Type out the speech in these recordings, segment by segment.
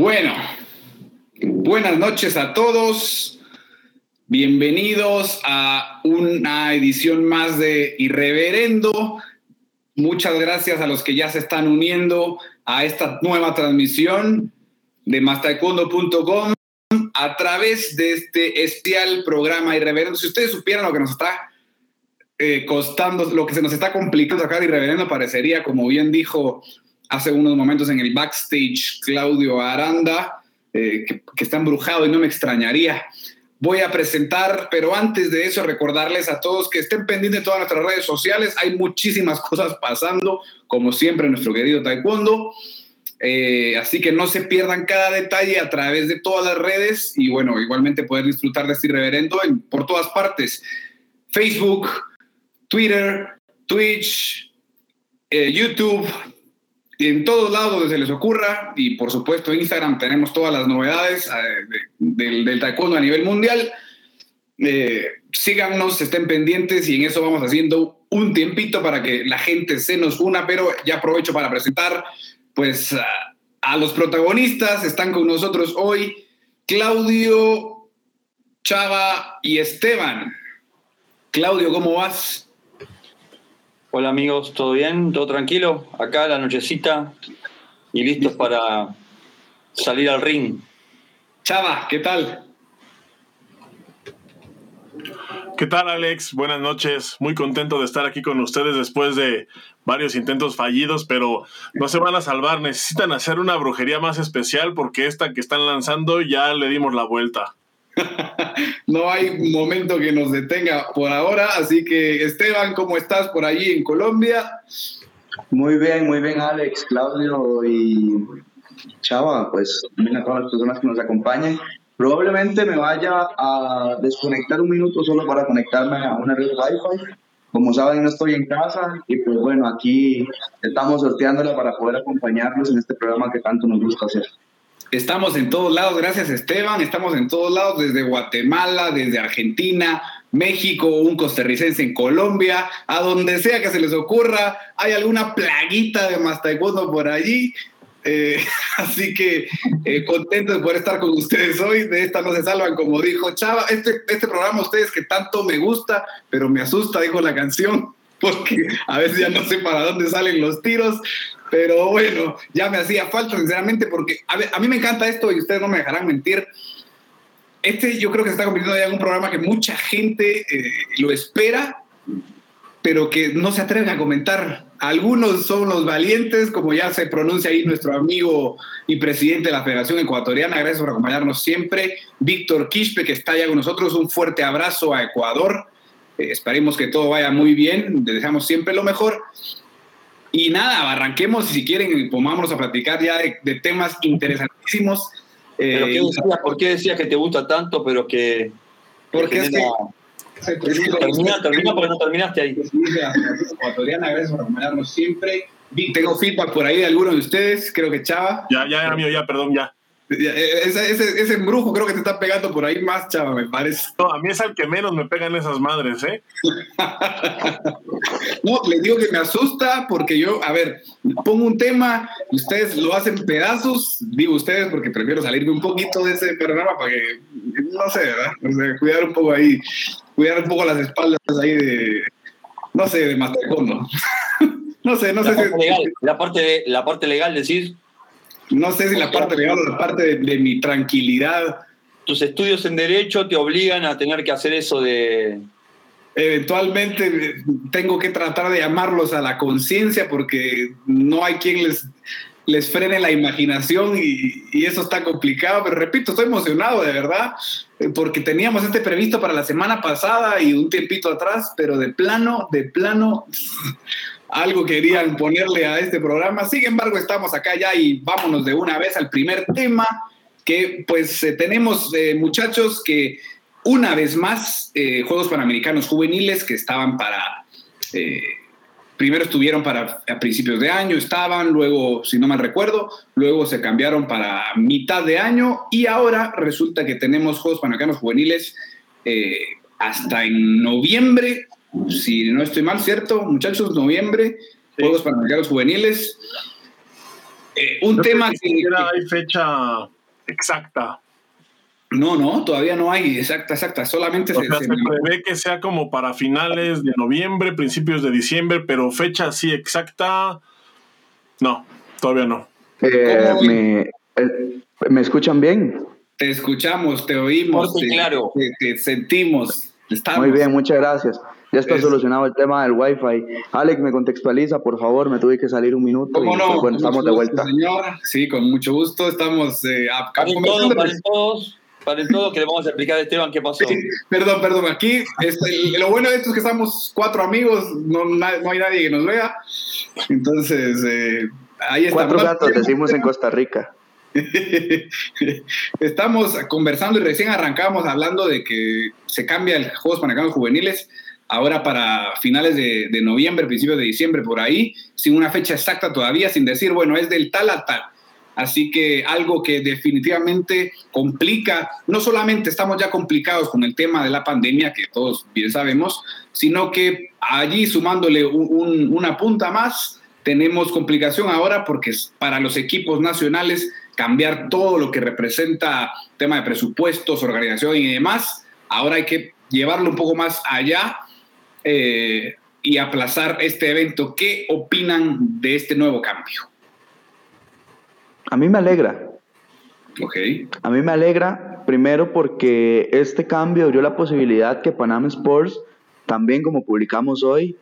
Bueno, buenas noches a todos. Bienvenidos a una edición más de Irreverendo. Muchas gracias a los que ya se están uniendo a esta nueva transmisión de mastaekwondo.com a través de este especial programa Irreverendo. Si ustedes supieran lo que nos está eh, costando, lo que se nos está complicando acá de Irreverendo, parecería, como bien dijo hace unos momentos en el backstage Claudio Aranda, eh, que, está embrujado y no me extrañaría. Voy a presentar, pero antes de eso recordarles a todos que estén pendientes de todas nuestras redes sociales. Hay muchísimas cosas pasando, como siempre, en nuestro querido Taekwondo. Eh, así que no se pierdan cada detalle a través de todas las redes y bueno, igualmente poder disfrutar de este irreverendo en, por todas partes. Facebook, Twitter, Twitch, eh, YouTube, en todos lados donde se les ocurra y por supuesto Instagram tenemos todas las novedades eh, de, del, del, taekwondo a nivel mundial. Eh, síganos, estén pendientes y en eso vamos haciendo un tiempito para que la gente se nos una, pero ya aprovecho para presentar pues a, a los protagonistas. Están con nosotros hoy Claudio, Chava y Esteban. Claudio, ¿cómo vas? Hola amigos, ¿todo bien? ¿Todo tranquilo? Acá la nochecita y listos para salir al ring. Chava, ¿qué tal? ¿Qué tal Alex? Buenas noches. Muy contento de estar aquí con ustedes después de varios intentos fallidos, pero no se van a salvar. Necesitan hacer una brujería más especial porque esta que están lanzando ya le dimos la vuelta. No hay momento que nos detenga por ahora, así que Esteban, ¿cómo estás por allí en Colombia? Muy bien, muy bien Alex, Claudio y Chava, pues también a todas las personas que nos acompañan. Probablemente me vaya a desconectar un minuto solo para conectarme a una red Wi-Fi. Como saben, no estoy en casa y pues bueno, aquí estamos sorteándola para poder acompañarlos en este programa que tanto nos gusta hacer. Estamos en todos lados, gracias Esteban, estamos en todos lados, desde Guatemala, desde Argentina, México, un costarricense en Colombia, a donde sea que se les ocurra, hay alguna plaguita de más taekwondo por allí. Eh, así que eh, contentos de poder estar con ustedes hoy. De esta no se salvan, como dijo Chava. Este, este programa, ustedes que tanto me gusta, pero me asusta, dijo la canción, porque a veces ya no sé para dónde salen los tiros. Pero bueno, ya me hacía falta, sinceramente, porque a, mí me encanta esto y ustedes no me dejarán mentir. Este yo creo que se está convirtiendo ya en un programa que mucha gente eh, lo espera, pero que no se atreven a comentar. Algunos son los valientes, como ya se pronuncia ahí nuestro amigo y presidente de la Federación Ecuatoriana. Gracias por acompañarnos siempre. Víctor Quispe, que está ya con nosotros. Un fuerte abrazo a Ecuador. Eh, esperemos que todo vaya muy bien. Les deseamos siempre lo mejor. Y nada, arranquemos si quieren, pongámonos a platicar ya de, de temas interesantísimos. ¿Pero qué decías, ¿Por qué decías que te gusta tanto, pero que... Porque es que... Termina, termina porque no terminaste ahí. Ecuatoriana, gracias por acompañarnos siempre. Tengo feedback por ahí de algunos de ustedes, creo que Chava. Ya, ya, mío, ya, perdón, ya. Ese, ese, ese, embrujo creo que te está pegando por ahí más, chava, me parece. No, a mí es al que menos me pegan esas madres, ¿eh? no, les digo que me asusta porque yo, a ver, pongo un tema, ustedes lo hacen pedazos, digo ustedes porque prefiero salirme un poquito de ese programa para que, no sé, ¿verdad? O sea, cuidar un poco ahí, cuidar un poco las espaldas ahí de, no sé, de Mastercondo. no sé, no la sé parte si... Legal, la, parte, la parte legal, decir no sé si la parte legal o la parte de, de, mi tranquilidad. Tus estudios en Derecho te obligan a tener que hacer eso de. Eventualmente tengo que tratar de llamarlos a la conciencia porque no hay quien les, les frene la imaginación y, y, eso está complicado. Pero repito, estoy emocionado de verdad porque teníamos este previsto para la semana pasada y un tiempito atrás, pero de plano, de plano algo querían ponerle a este programa. Sin embargo, estamos acá ya y vámonos de una vez al primer tema, que pues eh, tenemos eh, muchachos que una vez más, eh, Juegos Panamericanos Juveniles que estaban para, eh, primero estuvieron para a principios de año, estaban, luego, si no mal recuerdo, luego se cambiaron para mitad de año y ahora resulta que tenemos Juegos Panamericanos Juveniles hasta en noviembre si no estoy mal, ¿cierto? Muchachos, noviembre, sí. Juegos Panamericanos Juveniles. Eh, un tema que... Ni hay fecha exacta. No, no, todavía no hay exacta, exacta. Solamente se, se, prevé que sea como para finales de noviembre, principios de diciembre, pero fecha así exacta, no, todavía no. Eh, me, eh, ¿Me escuchan bien? Te escuchamos, te oímos, te, claro. te, sentimos. Muy bien, muchas gracias. Ya está solucionado el tema del Wi-Fi. Alex, me contextualiza, por favor, me tuve que salir un minuto. ¿Cómo no? Pues, bueno, estamos de vuelta. Señor. Sí, con mucho gusto. Estamos eh, para todos, para todos, para todos, que le vamos a explicar a Esteban qué pasó. perdón, perdón. Aquí, este, lo bueno de esto es que estamos cuatro amigos, no, no hay nadie que nos vea. Entonces, eh, ahí estamos. Cuatro gatos, decimos en Costa Rica. Estamos conversando y recién arrancamos hablando de que se cambia el Juegos Panamericanos Juveniles ahora para finales de, noviembre, principios de diciembre, por ahí, sin una fecha exacta todavía, sin decir, bueno, es del tal a tal. Así que algo que definitivamente complica, no solamente estamos ya complicados con el tema de la pandemia, que todos bien sabemos, sino que allí sumándole una punta más, tenemos complicación ahora porque para los equipos nacionales cambiar todo lo que representa tema de presupuestos, organización y demás. Ahora hay que llevarlo un poco más allá eh, y aplazar este evento. ¿Qué opinan de este nuevo cambio? A mí me alegra. Ok. A mí me alegra, primero porque este cambio abrió la posibilidad que Panama Sports, también como publicamos hoy,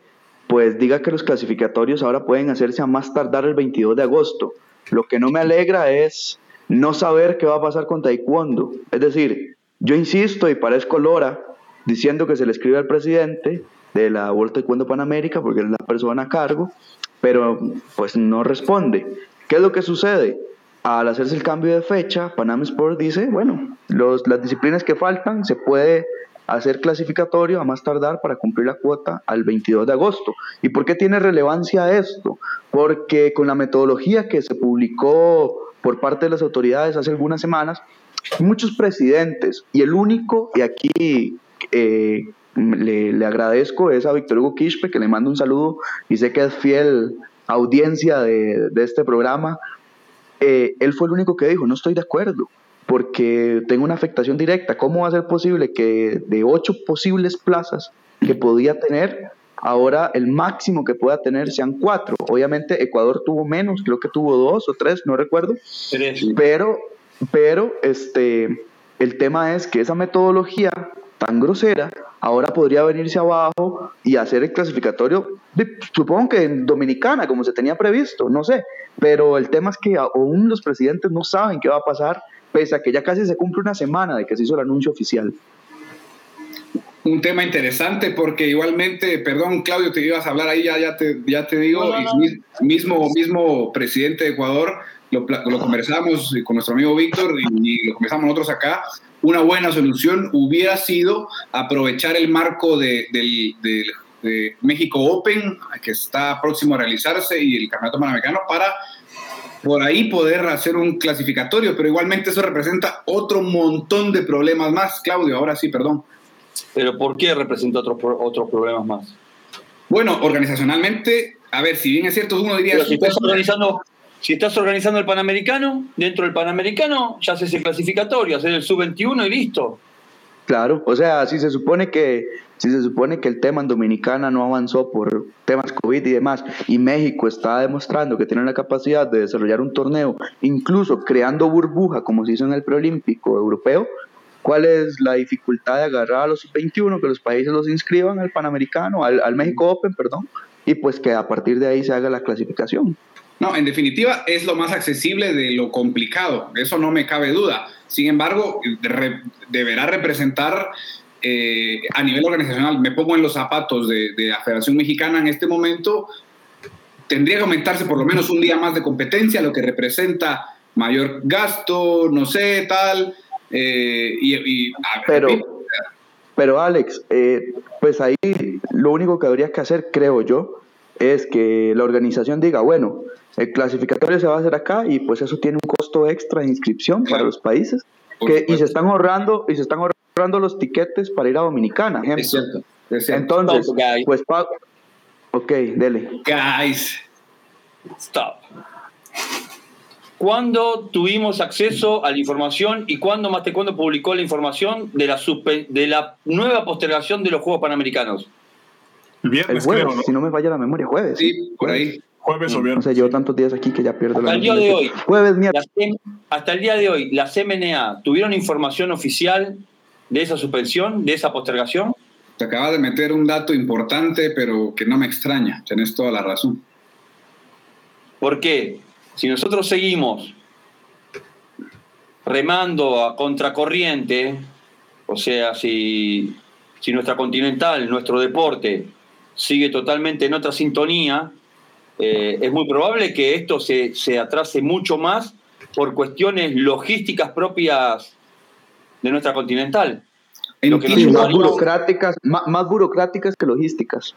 pues diga que los clasificatorios ahora pueden hacerse a más tardar el 22 de agosto. Lo que no me alegra es no saber qué va a pasar con Taekwondo. Es decir, yo insisto y parezco Lora diciendo que se le escribe al presidente de la World Taekwondo Panamérica porque es la persona a cargo, pero pues no responde. ¿Qué es lo que sucede? Al hacerse el cambio de fecha, Panam Sport dice, bueno, los, las disciplinas que faltan se puede hacer clasificatorio a más tardar para cumplir la cuota al 22 de agosto. ¿Y por qué tiene relevancia esto? Porque con la metodología que se publicó por parte de las autoridades hace algunas semanas, muchos presidentes, y el único, y aquí eh, le, agradezco, es a Víctor Hugo Quispe, que le mando un saludo y sé que es fiel audiencia de, este programa. Eh, él fue el único que dijo, no estoy de acuerdo porque tengo una afectación directa. ¿Cómo va a ser posible que de ocho posibles plazas que podía tener, ahora el máximo que pueda tener sean cuatro? Obviamente Ecuador tuvo menos, creo que tuvo dos o tres, no recuerdo. Pero, pero este, el tema es que esa metodología tan grosera ahora podría venirse abajo y hacer el clasificatorio, supongo que en Dominicana, como se tenía previsto, no sé, pero el tema es que aún los presidentes no saben qué va a pasar pese a que ya casi se cumple una semana de que se hizo el anuncio oficial. Un tema interesante porque igualmente, perdón Claudio, te ibas a hablar ahí, ya, ya, te, ya te digo, Mismo, mismo presidente de Ecuador, lo, lo conversamos con nuestro amigo Víctor y, lo conversamos nosotros acá, una buena solución hubiera sido aprovechar el marco de, de México Open, que está próximo a realizarse, y el Campeonato Panamericano para por ahí poder hacer un clasificatorio, pero igualmente eso representa otro montón de problemas más. Claudio, ahora sí, perdón. ¿Pero por qué representa otros otros problemas más? Bueno, organizacionalmente, a ver, si bien es cierto, uno diría... si estás organizando... Si estás organizando el Panamericano, dentro del Panamericano ya haces el clasificatorio, haces el sub-21 y listo. Claro, o sea, si se supone que si se supone que el tema en Dominicana no avanzó por temas COVID y demás, y México está demostrando que tiene la capacidad de desarrollar un torneo, incluso creando burbuja como se hizo en el preolímpico europeo, ¿cuál es la dificultad de agarrar a los 21 que los países los inscriban al Panamericano, al, al México Open, perdón, y pues que a partir de ahí se haga la clasificación? No, en definitiva es lo más accesible de lo complicado, eso no me cabe duda sin embargo, deberá representar eh, a nivel organizacional, me pongo en los zapatos de, la Federación Mexicana en este momento, tendría que aumentarse por lo menos un día más de competencia, lo que representa mayor gasto, no sé, tal. Eh, y, pero, pero Alex, eh, pues ahí lo único que habría que hacer, creo yo, es que la organización diga, bueno, el clasificatorio se va a hacer acá y pues eso tiene un costo extra de inscripción para los países que, y se están ahorrando y se están ahorrando los tiquetes para ir a Dominicana. Es cierto, Entonces, pues Ok, dele. Guys, stop. ¿cuándo tuvimos acceso a la información y cuándo más cuándo publicó la información de la, de la nueva postergación de los Juegos Panamericanos? El viernes, jueves, creo, ¿no? si no me falla la memoria, jueves. Sí, por ahí. Jueves o No viernes. sé, llevo tantos días aquí que ya pierdo Hasta la el día de hoy. Jueves. CM hasta el día de hoy, ¿la CMNA tuvieron información oficial de esa suspensión, de esa postergación? Te acabas de meter un dato importante, pero que no me extraña. Tenés toda la razón. ¿Por qué? Si nosotros seguimos remando a contracorriente, o sea, si, si nuestra continental, nuestro deporte, sigue totalmente en otra sintonía, eh, es muy probable que esto se, se atrase mucho más por cuestiones logísticas propias de nuestra continental. Entiendo, más burocráticas, más, burocráticas que logísticas.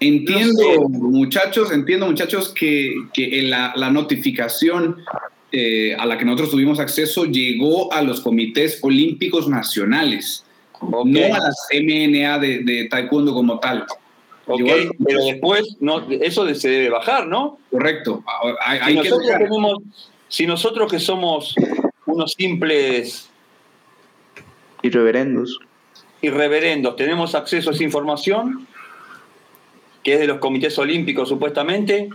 entiendo, No sé. muchachos, entiendo, muchachos, que, que en la, la notificación eh, a la que nosotros tuvimos acceso llegó a los comités olímpicos nacionales, Ok, no a las MNA de, de taekwondo como tal. Ok, pero después no, eso se debe bajar, ¿no? Correcto. Hay, Si que nosotros, dejar- tenemos, si nosotros que somos unos simples Y reverendos. irreverendos tenemos acceso a esa información, que es de los comités olímpicos supuestamente,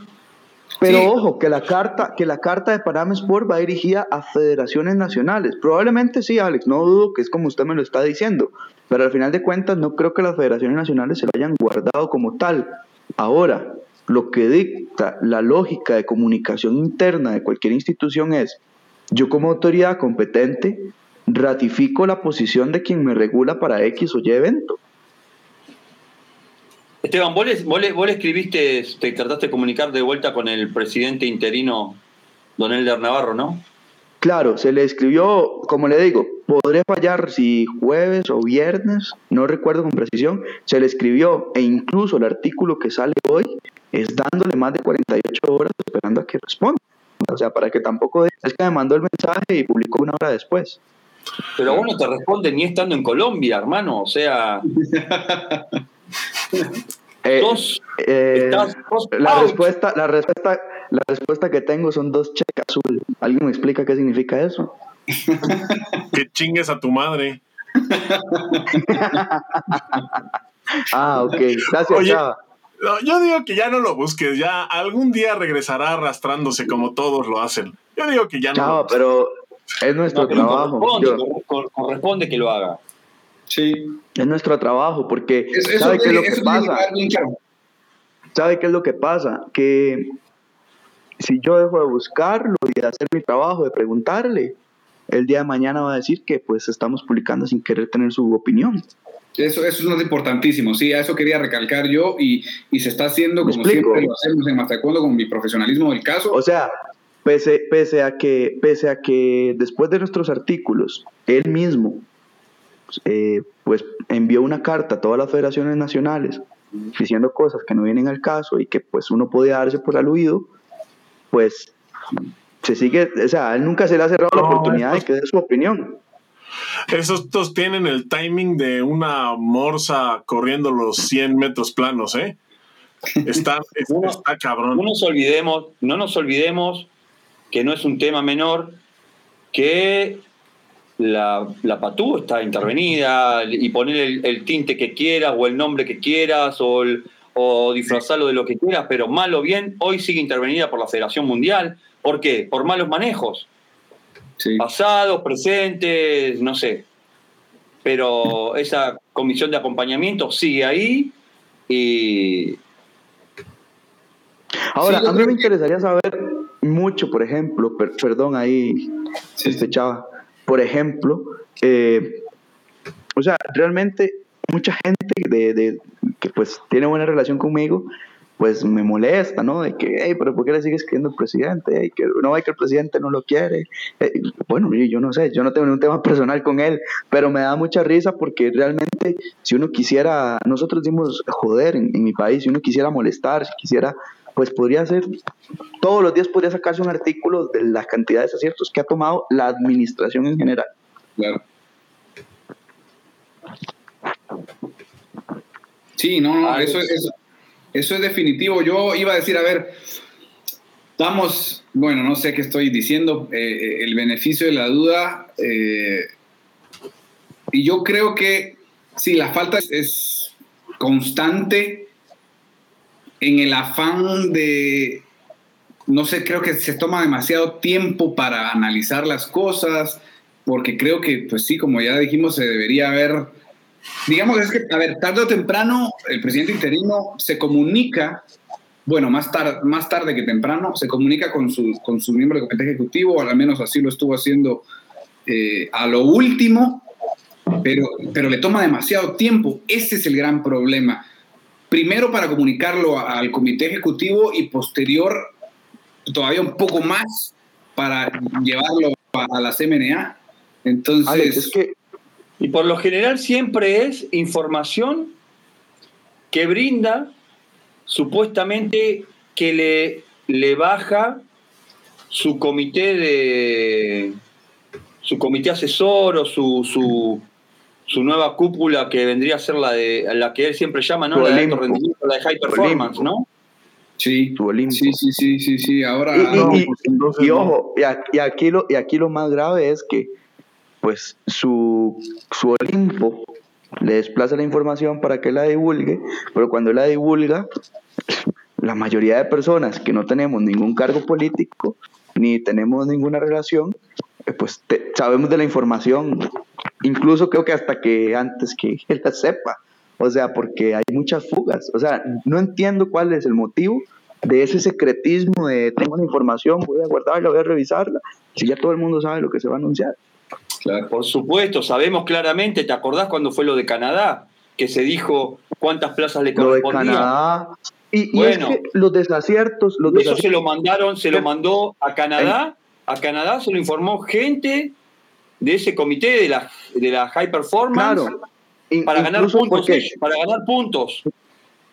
Pero Sí. ojo, que la carta, que la carta de Panam Sport va dirigida a federaciones nacionales. Probablemente sí, Alex, no dudo que es como usted me lo está diciendo, pero al final de cuentas no creo que las federaciones nacionales se lo hayan guardado como tal. Ahora, lo que dicta la lógica de comunicación interna de cualquier institución es, yo como autoridad competente ratifico la posición de quien me regula para X o Y evento. Esteban, vos le, vos le- vos le escribiste, te trataste de comunicar de vuelta con el presidente interino, don Elder Navarro, ¿no? Claro, se le escribió, como le digo, podré fallar si jueves o viernes, no recuerdo con precisión, se le escribió e incluso el artículo que sale hoy es dándole más de 48 horas esperando a que responda. O sea, para que tampoco es que me mandó el mensaje y publicó una hora después. Pero vos no te responde ni estando en Colombia, hermano. O sea, Eh, eh, estás, sos la out. respuesta, la respuesta, la respuesta que tengo son dos cheques azul. ¿Alguien me explica qué significa eso? Que chingues a tu madre. Ah, ok. Gracias, Oye, Chava. No, yo digo que ya no lo busques, ya algún día regresará arrastrándose como todos lo hacen. Yo digo que ya no. Chava, lo pero es nuestro No, trabajo. corresponde, Yo- que lo haga. Sí. Es nuestro trabajo, porque Es- ¿sabe qué es lo que pasa? ¿Sabe qué es lo que pasa? Que si yo dejo de buscarlo y de hacer mi trabajo, de preguntarle, el día de mañana va a decir que pues estamos publicando sin querer tener su opinión. Eso, eso es lo importantísimo, sí, a eso quería recalcar yo y, y se está haciendo ¿Me como siempre lo hacemos en Mastacuando con mi profesionalismo del caso. O sea, pese, pese, a que, pese a que después de nuestros artículos, él mismo eh, pues envió una carta a todas las federaciones nacionales diciendo cosas que no vienen al caso y que pues uno podía darse por aludido, pues se sigue, o sea, él nunca se le ha cerrado la No, oportunidad de estos- que dé su opinión. Esos estos tienen el timing de una morsa corriendo los 100 metros planos, ¿eh? Está, es- Uno- está cabrón. No nos olvidemos, no nos olvidemos que no es un tema menor, que la, la patú está intervenida y poner el, el tinte que quieras o el nombre que quieras o, el- o disfrazarlo de lo que quieras, pero mal o bien, hoy sigue intervenida por la Federación Mundial. ¿Por qué? Por malos manejos, Sí. pasados, presentes, no sé. Pero esa comisión de acompañamiento sigue ahí y, Ahora, Sí, a mí me interesaría saber mucho, por ejemplo, per- perdón ahí, Sí. este chava, por ejemplo, eh, o sea, realmente mucha gente de, de- que pues tiene buena relación conmigo, pues me molesta, ¿no? De que, hey, pero ¿por qué le sigue escribiendo al presidente? Hey, que no ve que el presidente no lo quiere. Eh, bueno, yo yo no sé, yo no tengo ningún tema personal con él, pero me da mucha risa porque realmente si uno quisiera, nosotros dimos joder en, en mi país, si uno quisiera molestar, si quisiera, pues podría ser, todos los días podría sacarse un artículo de la cantidad de desaciertos que ha tomado la administración en general. Claro. Sí, no, no, Ah, eso, es- es- eso es definitivo. Yo iba a decir, a ver, Vamos, bueno, no sé qué estoy diciendo, eh, eh, el beneficio de la duda. Eh, y yo creo que sí, la falta es constante en el afán de, no sé, creo que se toma demasiado tiempo para analizar las cosas, porque creo que, pues sí, como ya dijimos, se debería haber, digamos, es que, a ver, tarde o temprano el presidente interino se comunica bueno, más, tarde más tarde que temprano, se comunica con su, con su miembro del comité ejecutivo, o al menos así lo estuvo haciendo eh, a lo último, pero, pero le toma demasiado tiempo. Ese es el gran problema. Primero para comunicarlo al comité ejecutivo y posterior todavía un poco más para llevarlo a, la CMNA. Entonces... es que... Y por lo general siempre es información que brinda supuestamente que le, le baja su comité de su comité asesor o su, su, su, nueva cúpula que vendría a ser la de la que él siempre llama, ¿no? La de alto rendimiento, la de high performance, ¿no? Sí, sí, sí, sí, sí, sí, ahora... Y, pues, ojo, y aquí, lo, y aquí lo más grave es que pues su, su Olimpo le desplaza la información para que la divulgue, pero cuando la divulga, la mayoría de personas que no tenemos ningún cargo político ni tenemos ninguna relación, eh, pues sabemos de la información, incluso creo que hasta que antes que él la sepa, o sea, porque hay muchas fugas, o sea, no entiendo cuál es el motivo de ese secretismo de tengo la información, voy a guardarla, voy a revisarla, si ya todo el mundo sabe lo que se va a anunciar. Por supuesto, sabemos claramente, ¿te acordás cuando fue lo de Canadá? Que se dijo cuántas plazas le correspondían. Lo de Canadá. Y, bueno, los desaciertos, los eso se lo mandaron, se lo mandó a Canadá, a Canadá se lo informó gente de ese comité de la, de la high performance para ganar puntos, para ganar puntos.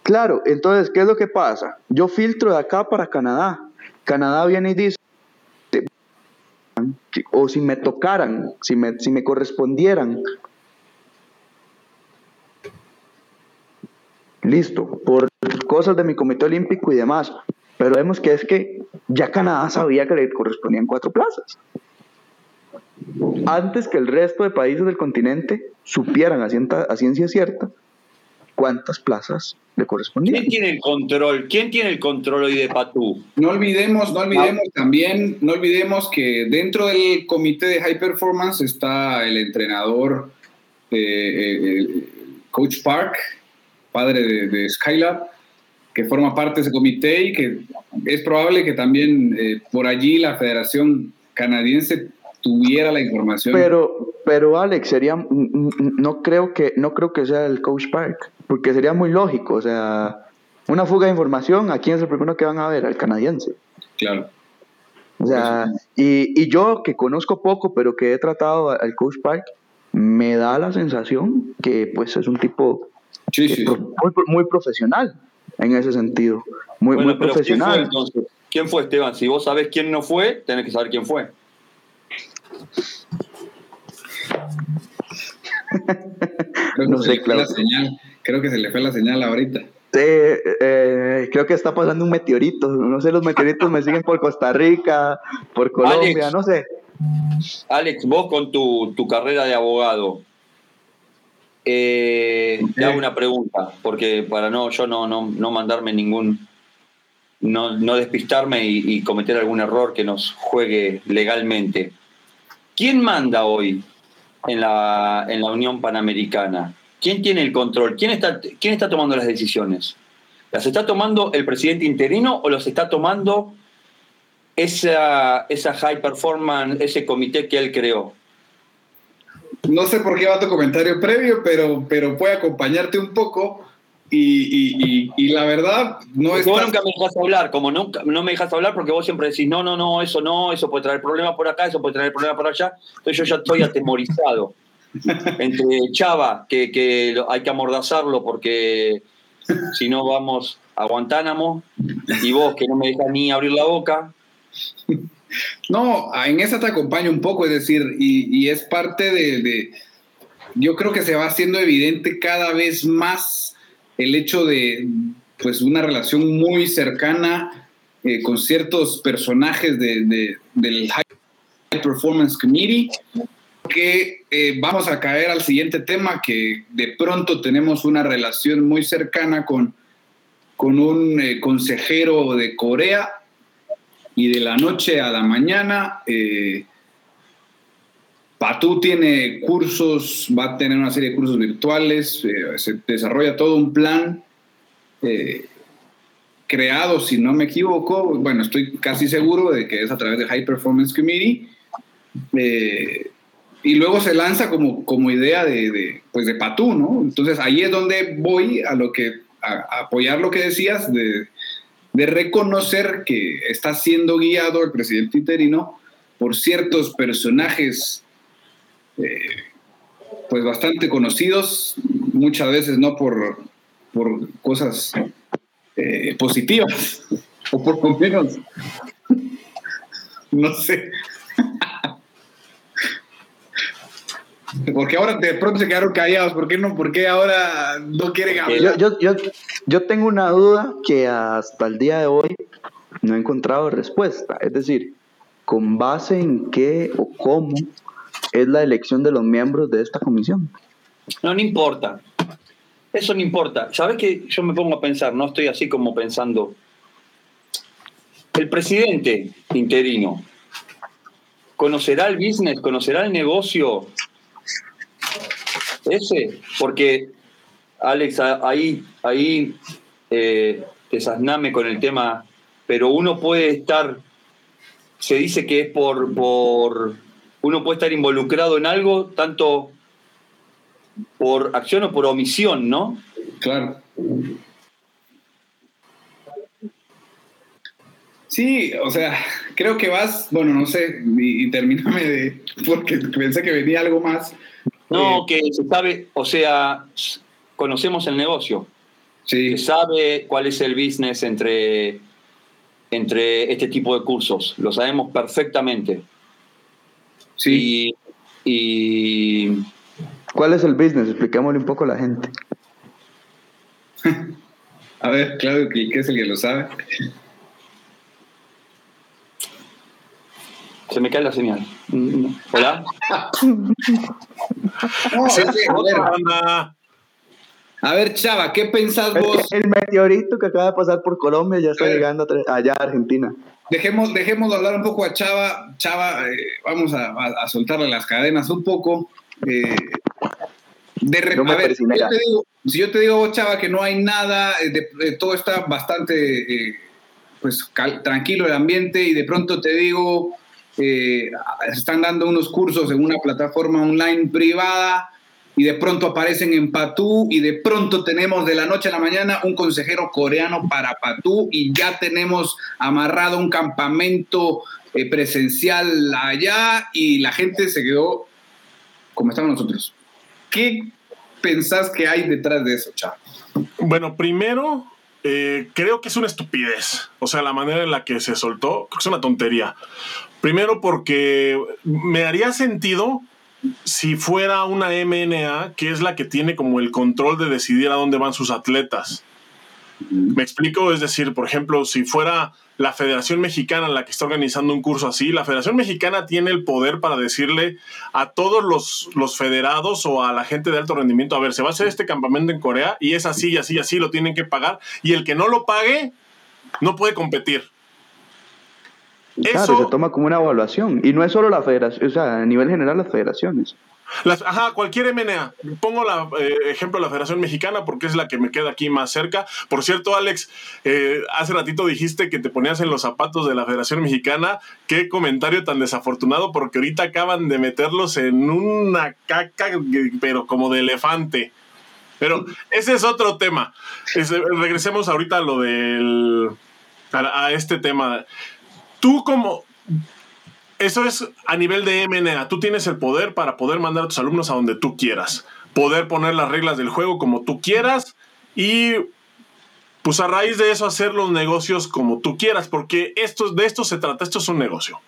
Claro, entonces, ¿qué es lo que pasa? Yo filtro de acá para Canadá. Canadá viene y dice, o si me tocaran, si me, si me correspondieran. Listo, por cosas de mi comité olímpico y demás. Pero vemos que es que ya Canadá sabía que le correspondían cuatro plazas. Antes que el resto de países del continente supieran a ciencia cierta cuántas plazas le. ¿Quién tiene el control? ¿Quién tiene el control hoy de Patú? No olvidemos, no olvidemos también, no olvidemos que dentro del comité de high performance está el entrenador, eh, Coach Park, padre de, de, Skylab, que forma parte de ese comité y que es probable que también eh, por allí la Federación Canadiense tuviera la información. Pero, pero Alex, sería, no creo que, no creo que sea el Coach Park porque sería muy lógico, o sea, una fuga de información, ¿a quién es el primero que van a ver? Al canadiense. Claro. O sea, y, y, yo que conozco poco, pero que he tratado al Coach Park, me da la sensación que pues es un tipo Muy, profesional en ese sentido, muy, muy profesional. ¿quién fue, ¿Quién fue Esteban? Si vos sabés quién no fue, tenés que saber quién fue. no sé, claro. La señal. Creo que se le fue la señal ahorita. Sí, eh, creo que está pasando un meteorito. No sé, los meteoritos me siguen por Costa Rica, por Colombia, no sé. Alex, vos con tu, carrera de abogado, eh, te hago una pregunta, porque para no yo no, no, mandarme ningún, no, no despistarme y, y, cometer algún error que nos juegue legalmente. ¿Quién manda hoy en la, en la Unión Panamericana? ¿Quién tiene el control? ¿Quién está, ¿Quién está tomando las decisiones? ¿Las está tomando el presidente interino o las está tomando esa, esa high performance, ese comité que él creó? No sé por qué va tu comentario previo, pero, pero puede acompañarte un poco. Y, y, la verdad, no es. Vos nunca me dejas hablar, como nunca, no me dejas hablar porque vos siempre decís, no, no, no, eso no, eso puede traer problemas por acá, eso puede traer problemas por allá. Entonces yo ya estoy atemorizado entre Chava, que, hay que amordazarlo porque si no vamos a Guantánamo, y vos que no me dejas ni abrir la boca. No, en esa te acompaño un poco, es decir, y, es parte de, yo creo que se va haciendo evidente cada vez más el hecho de, pues, una relación muy cercana eh, con ciertos personajes de, del High Performance Committee, que eh, vamos a caer al siguiente tema, que de pronto tenemos una relación muy cercana con, con un eh, consejero de Corea y de la noche a la mañana. Eh, Patú tiene cursos, va a tener una serie de cursos virtuales, se desarrolla todo un plan creado, si no me equivoco, bueno, estoy casi seguro de que es a través de High Performance Committee. Eh, y luego se lanza como, como idea de, de, pues de Patú, ¿no? Entonces ahí es donde voy a lo que a, apoyar lo que decías de, de, reconocer que está siendo guiado el presidente interino por ciertos personajes eh, pues bastante conocidos, muchas veces no por, por cosas eh, positivas, o por lo menos, no sé. Porque ahora de pronto se quedaron callados, ¿por qué no? ¿Por qué ahora no quieren hablar? Yo, yo, yo, tengo una duda que hasta el día de hoy no he encontrado respuesta. Es decir, ¿con base en qué o cómo es la elección de los miembros de esta comisión? No, no importa. Eso no importa. ¿Sabes qué? Yo me pongo a pensar, no estoy así como pensando. El presidente interino, ¿conocerá el business? ¿Conocerá el negocio? Ese, porque Alex, ahí, ahí eh, desasname con el tema, pero uno puede estar, se dice que es por, por, uno puede estar involucrado en algo, tanto por acción o por omisión, ¿no? Claro. Sí, o sea, creo que vas, bueno, no sé, y, termíname de, porque pensé que venía algo más. No, que se sabe, o sea, conocemos el negocio. Sí. Se sabe cuál es el business entre, entre este tipo de cursos, lo sabemos perfectamente. Sí. y ¿Cuál es el business? Expliquémosle un poco a la gente. a ver, claro, ¿qué es el que lo sabe? Se me cae la señal. ¿Hola? a, ver, Chava, ¿qué pensás vos? El, meteorito que acaba de pasar por Colombia ya está llegando allá a Argentina. Dejemos, dejemos de hablar un poco a Chava. Chava, eh, vamos a, a, soltarle las cadenas un poco. Eh, de a ver, si, yo te digo, si yo te digo, Chava, que no hay nada, eh, todo está bastante pues tranquilo el ambiente y de pronto te digo eh, están dando unos cursos en una plataforma online privada y de pronto aparecen en Patú y de pronto tenemos de la noche a la mañana un consejero coreano para Patú y ya tenemos amarrado un campamento eh, presencial allá y la gente se quedó como estamos nosotros. ¿Qué pensás que hay detrás de eso, Chavo? Bueno, primero, eh, creo que es una estupidez. O sea, la manera en la que se soltó, creo que es una tontería. Primero porque me haría sentido si fuera una MNA, que es la que tiene como el control de decidir a dónde van sus atletas. Me explico, es decir, por ejemplo, si fuera la Federación Mexicana la que está organizando un curso así, la Federación Mexicana tiene el poder para decirle a todos los, los federados o a la gente de alto rendimiento, a ver, se va a hacer este campamento en Corea y es así y así y así, lo tienen que pagar y el que no lo pague no puede competir. Claro, se toma como una evaluación. Y no es solo la federación, o sea, a nivel general las federaciones. Las, ajá, cualquier MNA. Pongo la eh, ejemplo de la Federación Mexicana porque es la que me queda aquí más cerca. Por cierto, Alex, eh, hace ratito dijiste que te ponías en los zapatos de la Federación Mexicana. Qué comentario tan desafortunado porque ahorita acaban de meterlos en una caca, pero como de elefante. Pero ese es otro tema. regresemos ahorita a lo del. a este tema tú como... Eso es a nivel de MNA. Tú tienes el poder para poder mandar a tus alumnos a donde tú quieras. Poder poner las reglas del juego como tú quieras y pues a raíz de eso hacer los negocios como tú quieras, porque esto, de esto se trata, esto es un negocio.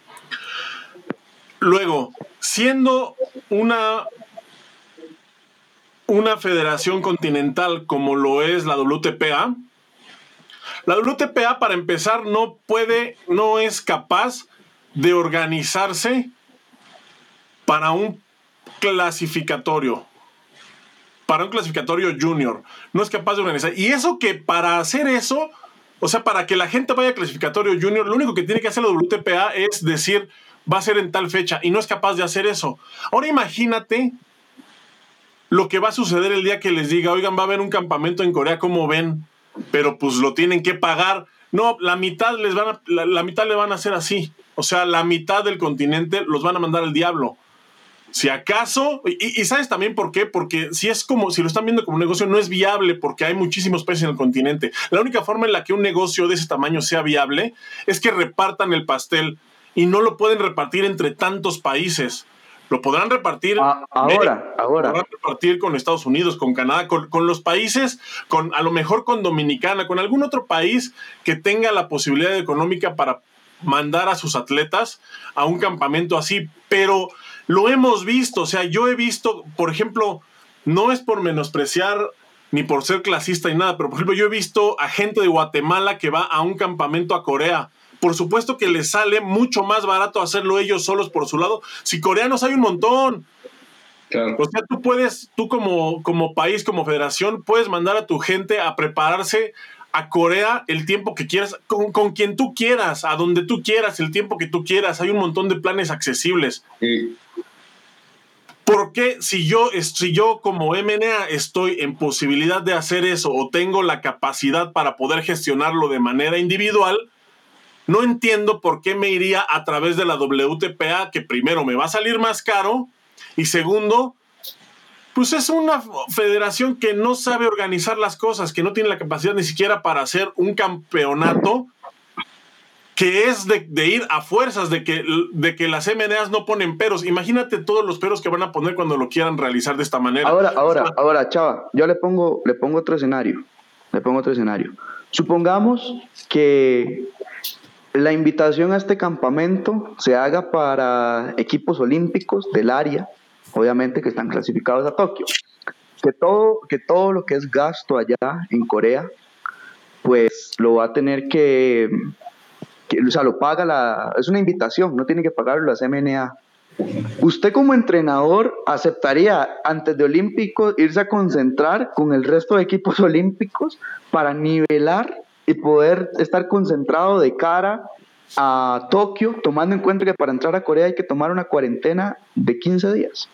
Luego, siendo una, una federación continental como lo es la WTPA, La WTPA, para empezar, no puede, no es capaz de organizarse para un clasificatorio. Para un clasificatorio junior. No es capaz de organizar. Y eso que para hacer eso, o sea, para que la gente vaya a clasificatorio junior, lo único que tiene que hacer la WTPA es decir, va a ser en tal fecha. Y no es capaz de hacer eso. Ahora imagínate lo que va a suceder el día que les diga, oigan, va a haber un campamento en Corea, ¿cómo ven? Pero pues lo tienen que pagar. No, la mitad les van a, la, mitad le van a hacer así. O sea, la mitad del continente los van a mandar al diablo. Si acaso, y, y, sabes también por qué, porque si es como, si lo están viendo como un negocio, no es viable porque hay muchísimos países en el continente. La única forma en la que un negocio de ese tamaño sea viable es que repartan el pastel y no lo pueden repartir entre tantos países. Lo podrán repartir. Ah, ahora, ahora. Podrán repartir con Estados Unidos, con Canadá, con, los países, con a lo mejor con Dominicana, con algún otro país que tenga la posibilidad económica para mandar a sus atletas a un campamento así. Pero lo hemos visto, o sea, yo he visto, por ejemplo, no es por menospreciar ni por ser clasista y nada, pero por ejemplo, yo he visto a gente de Guatemala que va a un campamento a Corea por supuesto que les sale mucho más barato hacerlo ellos solos por su lado. Si coreanos hay un montón. O sea, tú puedes, tú como, como país, como federación, puedes mandar a tu gente a prepararse a Corea el tiempo que quieras, con, quien tú quieras, a donde tú quieras, el tiempo que tú quieras. Hay un montón de planes accesibles. Sí. ¿Por qué si yo, si yo como MNA estoy en posibilidad de hacer eso o tengo la capacidad para poder gestionarlo de manera individual, no entiendo por qué me iría a través de la WTPA, que primero me va a salir más caro y segundo, pues es una federación que no sabe organizar las cosas, que no tiene la capacidad ni siquiera para hacer un campeonato que es de, ir a fuerzas, de que, de que las MNAs no ponen peros. Imagínate todos los peros que van a poner cuando lo quieran realizar de esta manera. Ahora, ahora, ahora, chava, yo le pongo, le pongo otro escenario. Le pongo otro escenario. Supongamos que la invitación a este campamento se haga para equipos olímpicos del área, obviamente que están clasificados a Tokio. Que todo, que todo lo que es gasto allá en Corea, pues lo va a tener que, o sea, lo paga la, es una invitación, no tiene que pagarlo las MNA. ¿Usted como entrenador aceptaría antes de Olímpicos irse a concentrar con el resto de equipos olímpicos para nivelar y poder estar concentrado de cara a Tokio, tomando en cuenta que para entrar a Corea hay que tomar una cuarentena de 15 días.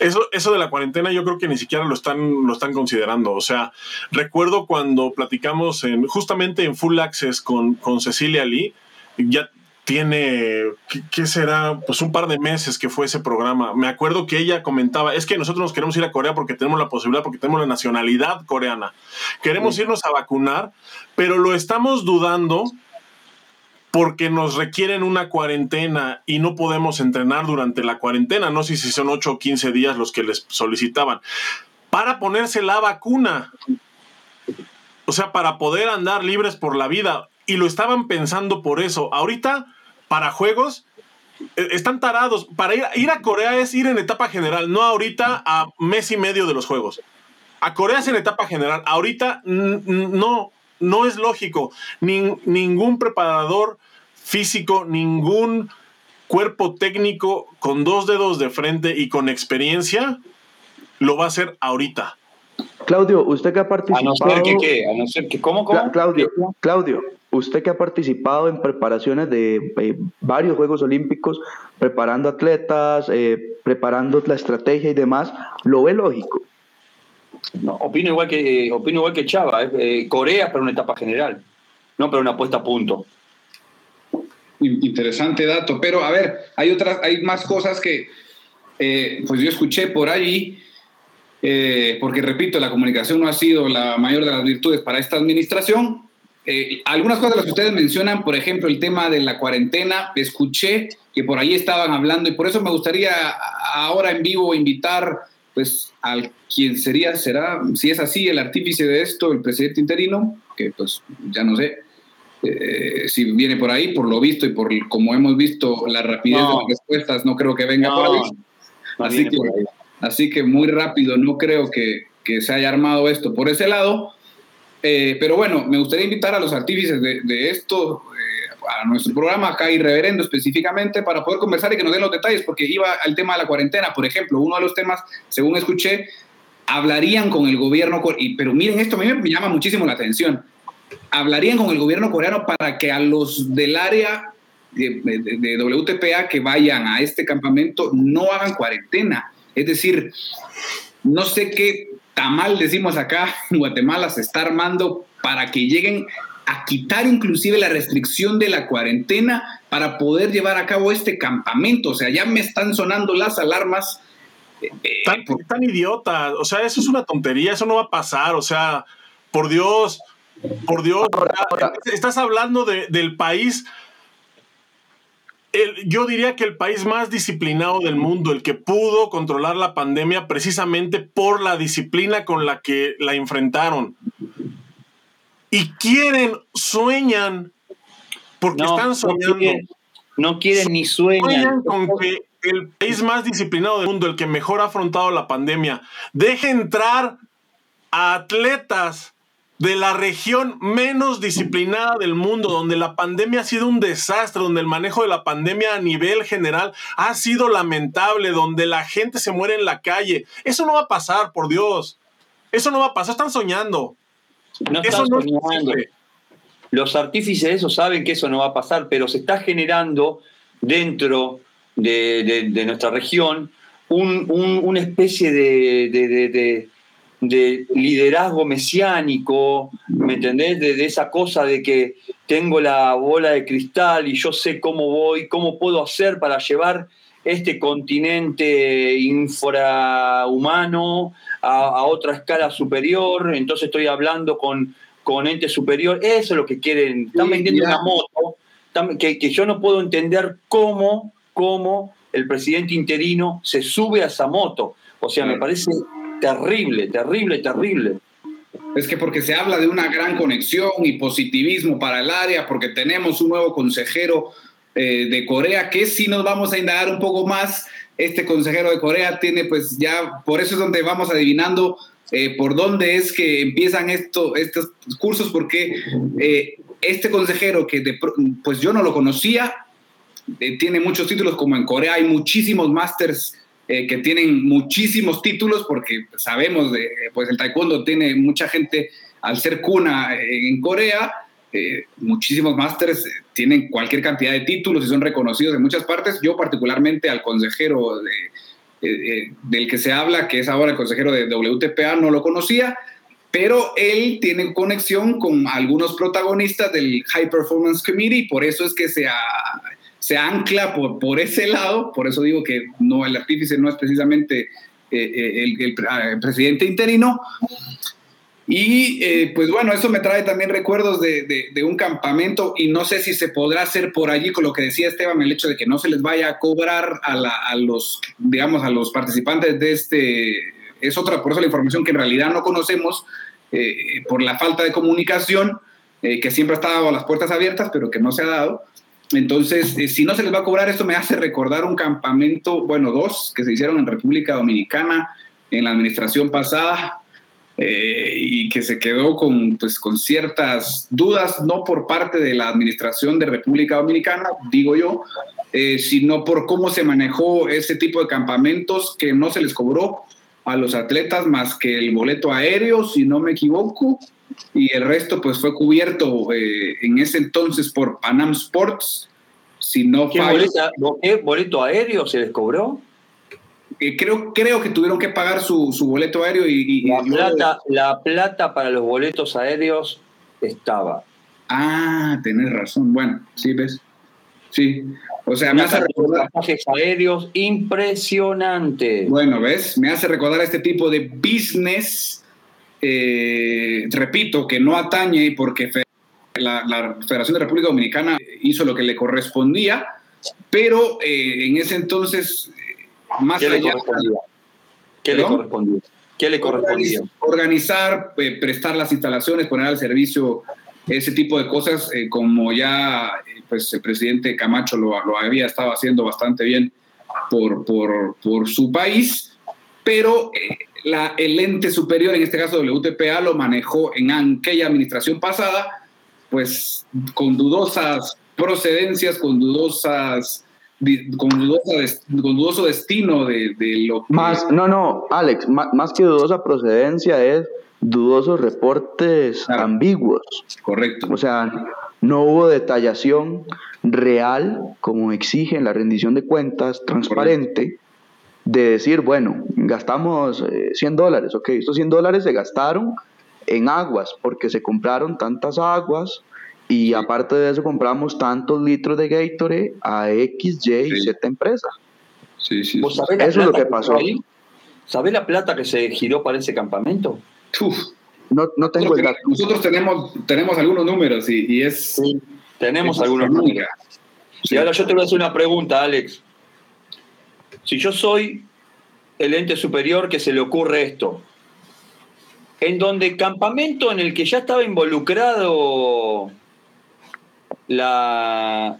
Eso, eso de la cuarentena yo creo que ni siquiera lo están, lo están considerando. O sea, recuerdo cuando platicamos en, justamente en Full Access con, con Cecilia Lee, ya tiene, ¿qué, será? Pues un par de meses que fue ese programa. Me acuerdo que ella comentaba, es que nosotros nos queremos ir a Corea porque tenemos la posibilidad, porque tenemos la nacionalidad coreana. Queremos irnos a vacunar, pero lo estamos dudando porque nos requieren una cuarentena y no podemos entrenar durante la cuarentena. No sé si son 8 o 15 días los que les solicitaban. Para ponerse la vacuna. O sea, para poder andar libres por la vida y lo estaban pensando por eso. Ahorita, para juegos, eh, están tarados. Para ir, ir, a Corea es ir en etapa general, no ahorita a mes y medio de los juegos. A Corea es en etapa general. Ahorita no, no es lógico. ningún preparador físico, ningún cuerpo técnico con dos dedos de frente y con experiencia lo va a hacer ahorita. Claudio, usted que ha participado. A no ser que, ¿qué? A no ser que, ¿cómo, cómo? Claudio, Claudio, usted que ha participado en preparaciones de eh, varios Juegos Olímpicos, preparando atletas, eh, preparando la estrategia y demás, ¿lo ve lógico? No, opino igual que, eh, opino igual que Chava. Corea para una etapa general, no para una puesta a punto. Interesante dato, pero a ver, hay otras, hay más cosas que, pues yo escuché por ahí eh, porque repito, la comunicación no ha sido la mayor de las virtudes para esta administración. Eh, algunas cosas de las que ustedes mencionan, por ejemplo, el tema de la cuarentena, escuché que por ahí estaban hablando y por eso me gustaría ahora en vivo invitar pues al quien sería, será, si es así, el artífice de esto, el presidente interino, que pues ya no sé, eh, si viene por ahí, por lo visto y por como hemos visto la rapidez de las respuestas, no creo que venga por ahí. Así que, Así que muy rápido, no creo que, se haya armado esto por ese lado. Eh, pero bueno, me gustaría invitar a los artífices de, esto, eh, a nuestro programa acá Irreverendo específicamente, para poder conversar y que nos den los detalles, porque iba al tema de la cuarentena, por ejemplo, uno de los temas, según escuché, hablarían con el gobierno, pero miren esto, a mí me llama muchísimo la atención, hablarían con el gobierno coreano para que a los del área de, WTPA que vayan a este campamento no hagan cuarentena. Es decir, no sé qué tamal decimos acá en Guatemala se está armando para que lleguen a quitar inclusive la restricción de la cuarentena para poder llevar a cabo este campamento. O sea, ya me están sonando las alarmas. Eh, tan, tan idiota, o sea, eso es una tontería, eso no va a pasar, o sea, por Dios, por Dios, estás hablando del país yo diría que el país más disciplinado del mundo, el que pudo controlar la pandemia precisamente por la disciplina con la que la enfrentaron. Y quieren, sueñan, porque están soñando. No quieren, ni sueñan. Sueñan con que el país más disciplinado del mundo, el que mejor ha afrontado la pandemia, deje entrar a atletas de la región menos disciplinada del mundo, donde la pandemia ha sido un desastre, donde el manejo de la pandemia a nivel general ha sido lamentable, donde la gente se muere en la calle. Eso no va a pasar, por Dios. Eso no va a pasar, están soñando. No están soñando. Los artífices de eso saben que eso no va a pasar, pero se está generando dentro de, nuestra región una especie de de liderazgo mesiánico, ¿me entendés? De, esa cosa de que tengo la bola de cristal y yo sé cómo voy, cómo puedo hacer para llevar este continente infrahumano a, otra escala superior, entonces estoy hablando con, con ente superior, eso es lo que quieren, están vendiendo una moto, que, que, yo no puedo entender cómo, cómo el presidente interino se sube a esa moto, o sea, me parece terrible, terrible, terrible. Es que porque se habla de una gran conexión y positivismo para el área, porque tenemos un nuevo consejero eh, de Corea, que si nos vamos a indagar un poco más, este consejero de Corea tiene pues ya, por eso es donde vamos adivinando eh, por dónde es que empiezan esto, estos cursos, porque eh, este consejero que pues yo no lo conocía, tiene muchos títulos, como en Corea hay muchísimos másters eh, que tienen muchísimos títulos, porque sabemos, de, pues el taekwondo tiene mucha gente, al ser cuna en Corea, eh, muchísimos másters tienen cualquier cantidad de títulos y son reconocidos en muchas partes. Yo particularmente al consejero del que se habla, que es ahora el consejero de WTPA, no lo conocía, pero él tiene conexión con algunos protagonistas del High Performance Committee, por eso es que se ha se ancla por, por ese lado, por eso digo que no, el artífice no es precisamente eh, eh, el, ah, el, presidente interino. Y eh, pues bueno, eso me trae también recuerdos de, de, un campamento y no sé si se podrá hacer por allí con lo que decía Esteban, el hecho de que no se les vaya a cobrar a, la, a los, digamos, a los participantes de este, es otra, por eso la información que en realidad no conocemos por la falta de comunicación, que siempre ha estado a las puertas abiertas, pero que no se ha dado. Entonces, eh, si no se les va a cobrar, esto me hace recordar un campamento, bueno, dos, que se hicieron en República Dominicana en la administración pasada eh, y que se quedó con, pues, con ciertas dudas, no por parte de la administración de República Dominicana, digo yo, eh, sino por cómo se manejó ese tipo de campamentos que no se les cobró a los atletas más que el boleto aéreo, si no me equivoco, y el resto pues fue cubierto eh, en ese entonces por Panam Sports. Si no ¿Qué, boleto aéreo se les cobró? Eh, creo, creo que tuvieron que pagar su, su boleto aéreo y... la, plata, la plata para los boletos aéreos estaba. Ah, tenés razón. Bueno, sí, ves. Sí. O sea, me hace recordar. aéreos impresionante. Bueno, ¿ves? Me hace recordar este tipo de business eh, repito, que no atañe porque la, Federación de República Dominicana hizo lo que le correspondía, pero eh, en ese entonces, más ¿Qué allá... Le correspondía? ¿Qué le correspondía? ¿Qué le correspondía? Organizar, eh, prestar las instalaciones, poner al servicio ese tipo de cosas, como ya pues, el presidente Camacho lo, lo, había estado haciendo bastante bien por, por, por su país, pero la, el ente superior, en este caso WTPA, lo manejó en aquella administración pasada, pues con dudosas procedencias, con dudosas con, con dudoso destino de, de, lo que... Más, no, no, Alex, más, que dudosa procedencia es dudosos reportes ambiguos. Correcto. O sea, no hubo detallación real, como exige la rendición de cuentas, transparente, de decir, bueno, gastamos 100 eh, dólares, ok, estos 100 dólares se gastaron en aguas, porque se compraron tantas aguas, y aparte de eso, compramos tantos litros de Gatorade a X, Y y Z empresa. Sí, sí. Eso es lo que pasó. ¿Sabés la plata que se giró para ese campamento? No, no tengo nosotros, el Nosotros tenemos, tenemos algunos números y, es. tenemos algunos números. Y ahora yo te voy a hacer una pregunta, Alex. Si yo soy el ente superior que se le ocurre esto, en donde campamento en el que ya estaba involucrado la,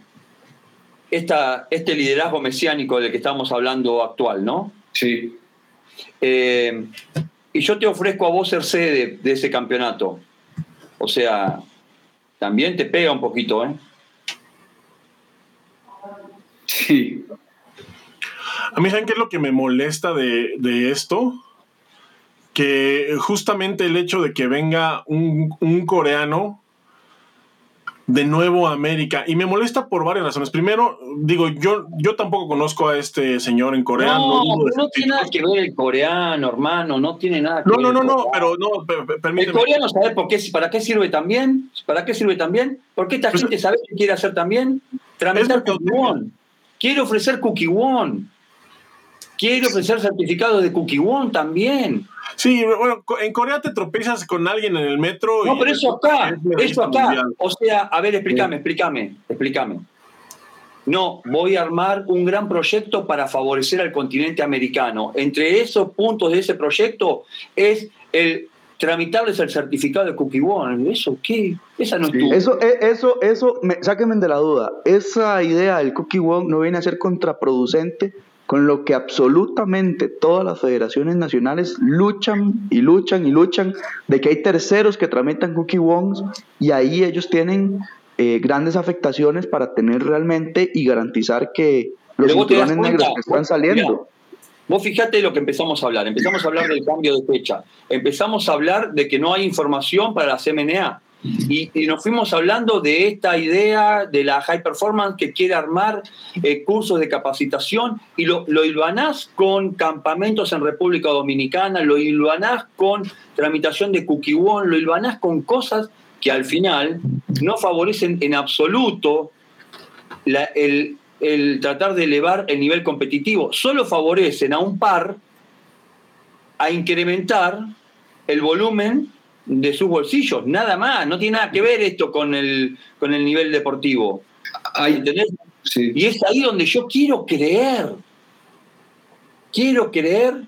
esta, este liderazgo mesiánico del que estamos hablando actual, ¿no? Sí. Eh, y yo te ofrezco a vos ser sede de, ese campeonato. O sea, también te pega un poquito, ¿eh? Sí. A mí, ¿saben qué es lo que me molesta de, de esto? Que justamente el hecho de que venga un, un coreano de nuevo a América. Y me molesta por varias razones. Primero, digo, yo, yo tampoco conozco a este señor en coreano. No, no, tiene nada que ver el coreano, hermano, no tiene nada que no, ver. No, no, no, pero no, permíteme. El coreano sabe por qué, para qué sirve también, para qué sirve también, porque esta pues gente sabe qué quiere hacer también, tramitar Cookie One. Quiere ofrecer Cookie One. Quiere ofrecer certificado de Cookie One también. Sí, bueno, en Corea te tropiezas con alguien en el metro. No, pero eso acá, eso acá. O sea, a ver, explícame, explícame, explícame. No, voy a armar un gran proyecto para favorecer al continente americano. Entre esos puntos de ese proyecto es el tramitarles el certificado de Cookie One. ¿Eso qué? Esa no es tu... Eso, e, eso, eso, me, sáquenme de la duda. Esa idea del Cookie One no viene a ser contraproducente con lo que absolutamente todas las federaciones nacionales luchan y luchan y luchan de que hay terceros que tramitan cookie wongs y ahí ellos tienen eh, grandes afectaciones para tener realmente y garantizar que los cinturones negros que están saliendo. vos fijate lo que empezamos a hablar, empezamos a hablar del cambio de fecha, empezamos a hablar de que no hay información para la CMNA. Y, nos fuimos hablando de esta idea de la high performance que quiere armar eh, cursos de capacitación y lo, lo con campamentos en República Dominicana, lo hilvanás con tramitación de Cookie One, lo hilvanás con cosas que al final no favorecen en absoluto el, el tratar de elevar el nivel competitivo, solo favorecen a un par a incrementar el volumen de sus bolsillos, nada más, no tiene nada que ver esto con el, con el nivel deportivo. Y es ahí donde yo quiero creer, quiero creer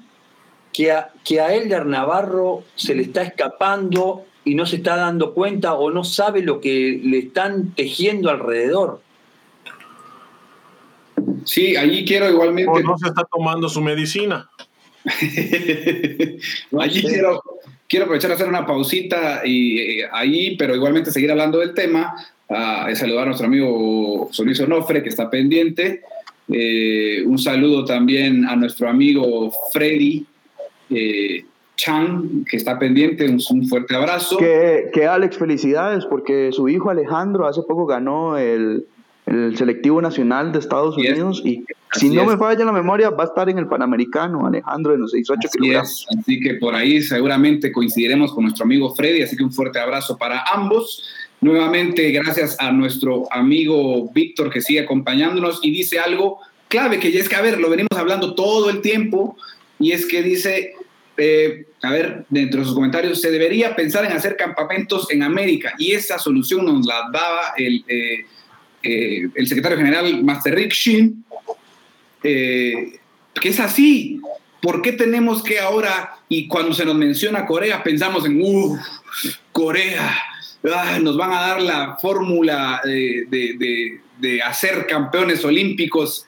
que a, que a Elder Navarro se le está escapando y no se está dando cuenta o no sabe lo que le están tejiendo alrededor. Sí, allí quiero igualmente. O no se está tomando su medicina. allí quiero, quiero aprovechar a hacer una pausita y, eh, ahí, pero igualmente seguir hablando del tema. A, saludar a nuestro amigo Solís Onofre, que está pendiente. Eh, un saludo también a nuestro amigo Freddy eh, Chan, que está pendiente. Un, un fuerte abrazo. Que, que Alex, felicidades, porque su hijo Alejandro hace poco ganó el, el selectivo nacional de Estados Unidos y si no me falla la memoria va a estar en el Panamericano Alejandro de los 68 kilogramos. Así que por ahí seguramente coincidiremos con nuestro amigo Freddy, así que un fuerte abrazo para ambos. Nuevamente gracias a nuestro amigo Víctor que sigue acompañándonos y dice algo clave que ya es que, a ver, lo venimos hablando todo el tiempo y es que dice, eh, a ver, dentro de sus comentarios, se debería pensar en hacer campamentos en América y esa solución nos la daba el... Eh, eh, el secretario general Master Rick Shin, eh, que es así. ¿Por qué tenemos que ahora, y cuando se nos menciona Corea, pensamos en, uff, Corea, ah, nos van a dar la fórmula de, hacer campeones olímpicos?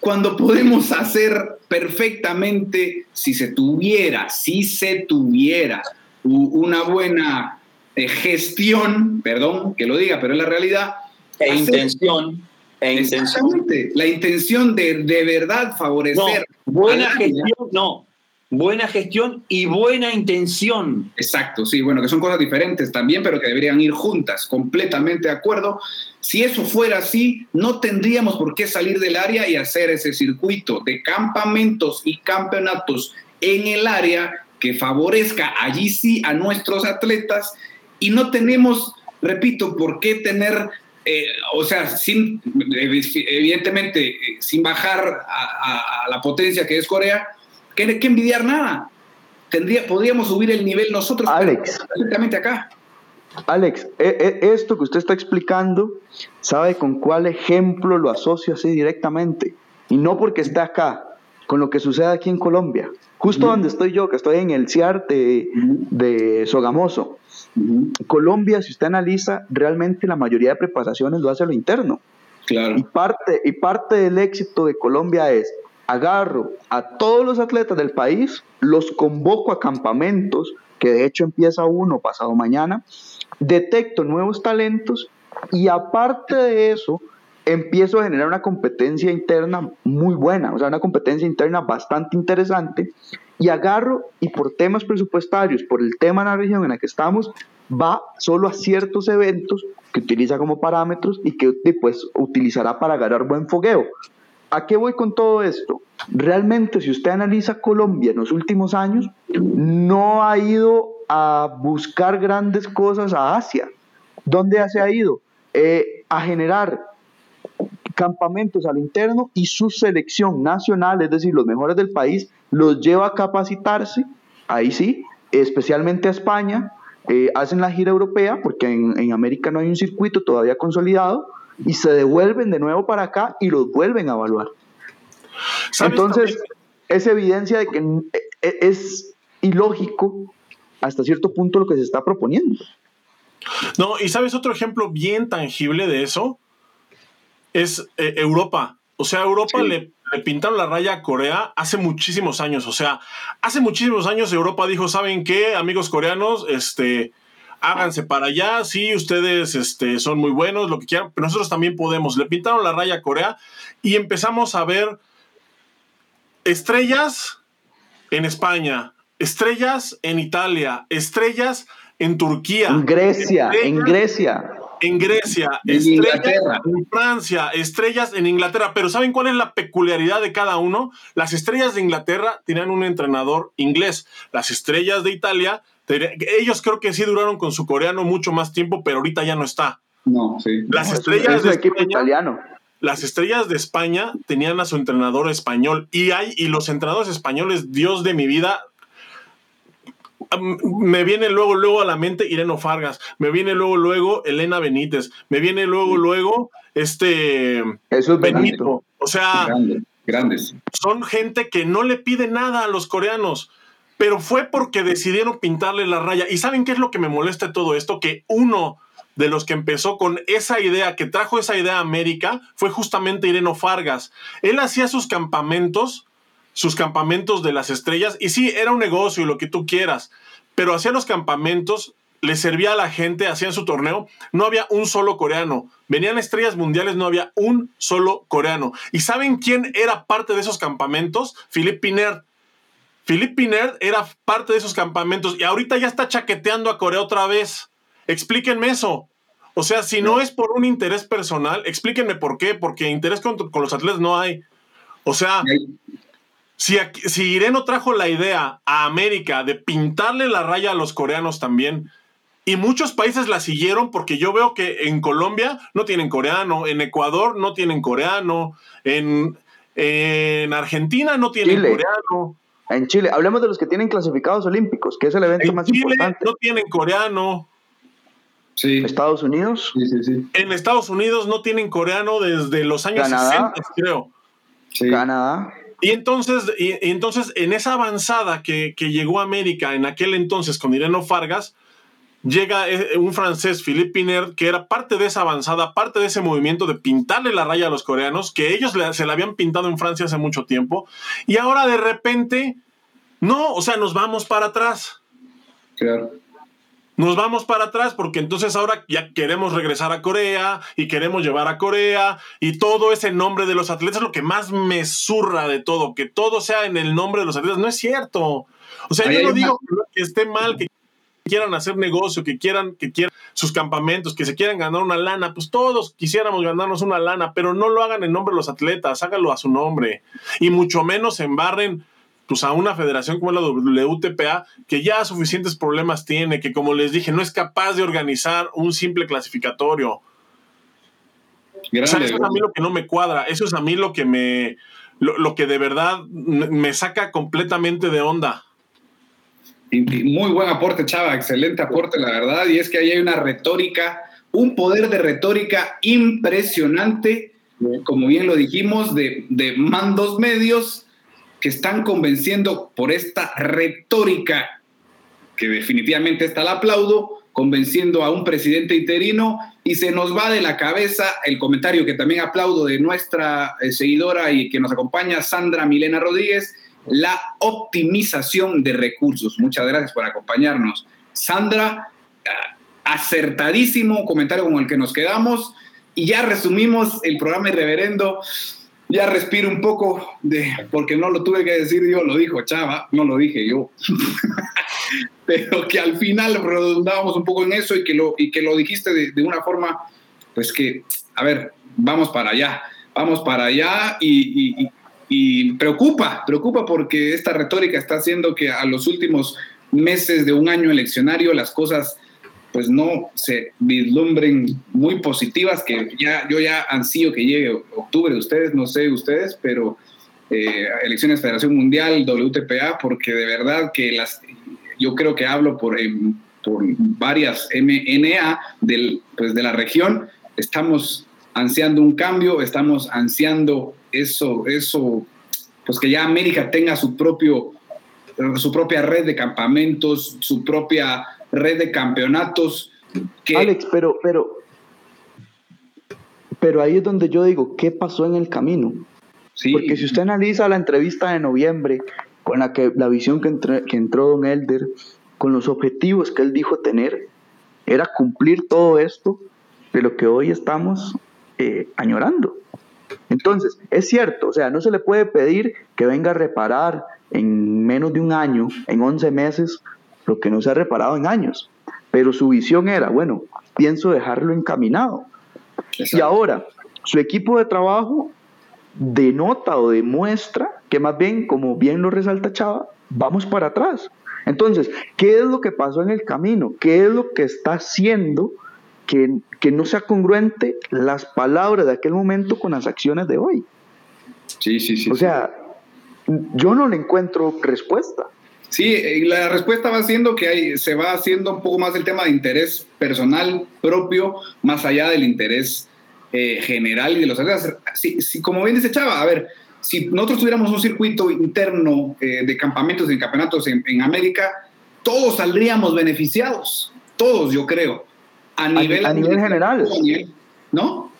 cuando podemos hacer perfectamente, si se tuviera, si se tuviera una buena eh, gestión, perdón que lo diga, pero es la realidad. E intención. E intención. La intención de de verdad favorecer. buena gestión, no. Buena gestión y buena intención. Exacto, sí, bueno, que son cosas diferentes también, pero que deberían ir juntas, completamente de acuerdo. Si eso fuera así, no tendríamos por qué salir del área y hacer ese circuito de campamentos y campeonatos en el área que favorezca allí sí a nuestros atletas y no tenemos, repito, por qué tener, eh, o sea, sin, evidentemente, eh, sin bajar a, la potencia que es Corea, que, que envidiar nada. Tendría, podríamos subir el nivel nosotros Alex, perfectamente acá. Alex, e, e, esto que usted está explicando, ¿sabe con cuál ejemplo lo asocio así directamente? Y no porque esté acá, con lo que sucede aquí en Colombia. Justo donde estoy yo, que estoy en el CIAR de, Sogamoso. Colombia, si usted analiza, realmente la mayoría de preparaciones lo hace a lo interno. Claro. Y parte, y parte del éxito de Colombia es agarro a todos los atletas del país, los convoco a campamentos, que de hecho empieza uno pasado mañana, detecto nuevos talentos y aparte de eso, empiezo a generar una competencia interna muy buena, o sea, una competencia interna bastante interesante, y agarro y por temas presupuestarios, por el tema de la región en la que estamos, va solo a ciertos eventos que utiliza como parámetros y que pues utilizará para ganar buen fogueo. ¿A qué voy con todo esto? Realmente, si usted analiza Colombia en los últimos años, no ha ido a buscar grandes cosas a Asia. ¿Dónde se ha ido? Eh, a generar campamentos al interno y su selección nacional, es decir, los mejores del país, los lleva a capacitarse, ahí sí, especialmente a España, eh, hacen la gira europea, porque en, América no hay un circuito todavía consolidado, y se devuelven de nuevo para acá y los vuelven a evaluar. Entonces, es evidencia de que eh, es ilógico hasta cierto punto lo que se está proponiendo. No, y sabes otro ejemplo bien tangible de eso, es eh, Europa. O sea, Europa le, pintaron la raya a Corea hace muchísimos años. O sea, hace muchísimos años Europa dijo, ¿saben qué, amigos coreanos? Este, háganse para allá, sí, ustedes este, son muy buenos, lo que quieran, pero nosotros también podemos. Le pintaron la raya a Corea y empezamos a ver estrellas en España, estrellas en Italia, estrellas en Turquía. En Grecia, en Grecia en Grecia, estrellas en Francia, estrellas en Inglaterra. Pero ¿saben cuál es la peculiaridad de cada uno? Las estrellas de Inglaterra tenían un entrenador inglés. Las estrellas de Italia, ellos creo que sí duraron con su coreano mucho más tiempo, pero ahorita ya no está. No, sí. Las estrellas de equipo italiano. Las estrellas de España tenían a su entrenador español y hay y los entrenadores españoles, Dios de mi vida, me viene luego, luego a la mente Ireno Fargas, me viene luego, luego Elena Benítez, me viene luego, luego este Eso Benito. O sea, grandes. Son gente que no le pide nada a los coreanos, pero fue porque decidieron pintarle la raya. ¿Y saben qué es lo que me molesta de todo esto? Que uno de los que empezó con esa idea, que trajo esa idea a América, fue justamente Ireno Fargas. Él hacía sus campamentos sus campamentos de las estrellas. Y sí, era un negocio y lo que tú quieras, pero hacía los campamentos, le servía a la gente, hacían su torneo, no había un solo coreano. Venían estrellas mundiales, no había un solo coreano. ¿Y saben quién era parte de esos campamentos? Philippe Pinert. Philippe Pinert era parte de esos campamentos y ahorita ya está chaqueteando a Corea otra vez. Explíquenme eso. O sea, si no es por un interés personal, explíquenme por qué, porque interés con, con los atletas no hay. O sea, si, si Ireno trajo la idea a América de pintarle la raya a los coreanos también, y muchos países la siguieron porque yo veo que en Colombia no tienen coreano, en Ecuador no tienen coreano, en, Argentina no tienen coreano. En Chile, hablemos de los que tienen clasificados olímpicos, que es el evento más Chile importante. No tienen coreano. Sí. Estados Unidos. Sí, sí, sí. En Estados Unidos no tienen coreano desde los años 60, creo. Canadá. Y entonces, y, entonces, en esa avanzada que, llegó a América en aquel entonces con Ireno Fargas, llega eh, un francés, Philippe Pinard, que era parte de esa avanzada, parte de ese movimiento de pintarle la raya a los coreanos, que ellos se la habían pintado en Francia hace mucho tiempo, y ahora de repente, no, o sea, nos vamos para atrás. Claro. Nos vamos para atrás porque entonces ahora ya queremos regresar a Corea y queremos llevar a Corea y todo ese nombre de los atletas es lo que más me zurra de todo, que todo sea en el nombre de los atletas. No es cierto. O sea, yo no digo que esté mal, que quieran hacer negocio, que quieran, que quieran sus campamentos, que se quieran ganar una lana, pues todos quisiéramos ganarnos una lana, pero no lo hagan en nombre de los atletas, háganlo a su nombre. Y mucho menos embarren pues a una federación como la WTPA, que ya suficientes problemas tiene, que como les dije, no es capaz de organizar un simple clasificatorio. o sea, eso es a mí lo que no me cuadra, eso es a mí lo que me, lo, que de verdad me saca completamente de onda. Muy buen aporte, Chava, excelente aporte, la verdad, y es que ahí hay una retórica, un poder de retórica impresionante, como bien lo dijimos, de, de mandos medios que están convenciendo por esta retórica, que definitivamente está la aplaudo, convenciendo a un presidente interino y se nos va de la cabeza el comentario que también aplaudo de nuestra eh, seguidora y que nos acompaña, Sandra Milena Rodríguez, la optimización de recursos. Muchas gracias por acompañarnos. Sandra, ah, acertadísimo comentario con el que nos quedamos y ya resumimos el programa Irreverendo ya respiro un poco de, porque no lo tuve que decir yo, lo dijo Chava, no lo dije yo. Pero que al final redundábamos un poco en eso y que lo, y que lo dijiste de, una forma, pues que, a ver, vamos para allá, vamos para allá y preocupa, preocupa porque esta retórica está haciendo que a los últimos meses de un año eleccionario las cosas pues no se vislumbren muy positivas, que ya yo ya ansío que llegue octubre, ustedes, no sé ustedes, pero eh, elecciones Federación Mundial, WTPA, porque de verdad que las, yo creo que hablo por, por varias MNA del, pues de la región, estamos ansiando un cambio, estamos ansiando eso, eso, pues que ya América tenga su propio su propia red de campamentos, su propia red de campeonatos. Alex, pero, pero, pero ahí es donde yo digo, ¿qué pasó en el camino? Sí. Porque si usted analiza la entrevista de noviembre, con la, que, la visión que, que entró Don Elder, con los objetivos que él dijo tener, era cumplir todo esto de lo que hoy estamos eh, añorando. Entonces, es cierto, o sea, no se le puede pedir que venga a reparar en menos de un año, en 11 meses, lo que no se ha reparado en años. Pero su visión era, bueno, pienso dejarlo encaminado. Y ahora, su equipo de trabajo denota o demuestra que más bien, como bien lo resalta Chava, vamos para atrás. Entonces, ¿qué es lo que pasó en el camino? ¿Qué es lo que está haciendo que, que no sea congruente las palabras de aquel momento con las acciones de hoy? Sí, sí, sí. O sea, yo no le encuentro respuesta. Sí, la respuesta va siendo que hay, se va haciendo un poco más el tema de interés personal propio, más allá del interés eh, general y de los atletas. Sí, como bien dice Chava, a ver, si nosotros tuviéramos un circuito interno eh, de campamentos y campeonatos en, América, todos saldríamos beneficiados, todos yo creo, a nivel, a, nivel general. ¿No?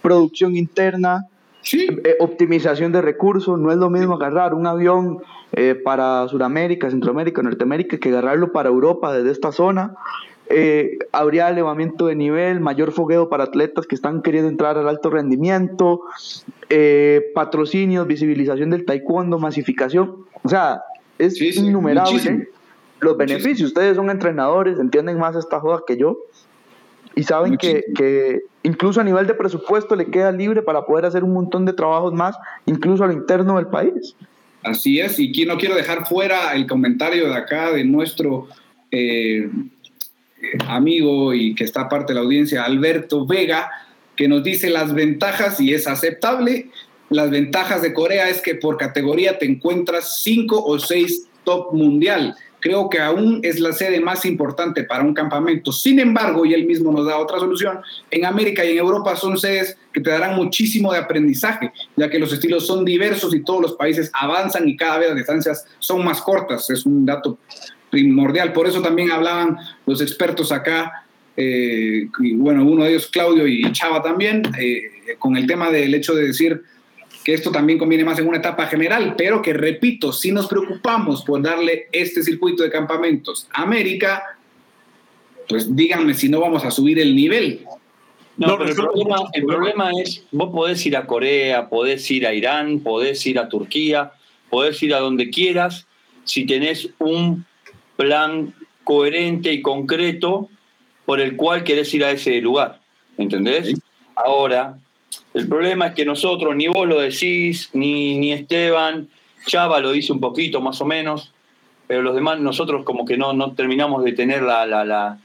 Producción interna, eh, optimización de recursos, no es lo mismo agarrar un avión eh, para Sudamérica, Centroamérica, Norteamérica que agarrarlo para Europa desde esta zona. Eh, habría elevamiento de nivel, mayor fogueo para atletas que están queriendo entrar al alto rendimiento, patrocinios, visibilización del taekwondo, masificación. O sea, es innumerable los beneficios. Ustedes son entrenadores, entienden más esta joda que yo y saben que, que, incluso a nivel de presupuesto le queda libre para poder hacer un montón de trabajos más, incluso a lo interno del país. Así es, y aquí no quiero dejar fuera el comentario de acá de nuestro eh, amigo y que está parte de la audiencia, Alberto Vega, que nos dice las ventajas, y es aceptable, las ventajas de Corea es que por categoría te encuentras cinco o seis top mundial creo que aún es la sede más importante para un campamento. Sin embargo, y él mismo nos da otra solución, en América y en Europa son sedes que te darán muchísimo de aprendizaje, ya que los estilos son diversos y todos los países avanzan y cada vez las distancias son más cortas. Es un dato primordial. Por eso también hablaban los expertos acá, eh, y bueno, uno de ellos Claudio y Chava también, eh, con el tema del hecho de decir que esto también conviene más en una etapa general, pero que repito, si nos preocupamos por darle este circuito de campamentos a América, pues díganme si no vamos a subir el nivel. No, pero el problema, el problema es, vos podés ir a Corea, podés ir a Irán, podés ir a Turquía, podés ir a donde quieras, si tenés un plan coherente y concreto por el cual querés ir a ese lugar. ¿Entendés? Ahora, el problema es que nosotros, ni vos lo decís, ni, ni Esteban, Chava lo dice un poquito más o menos, pero los demás nosotros como que no, no terminamos de tener la, la, la,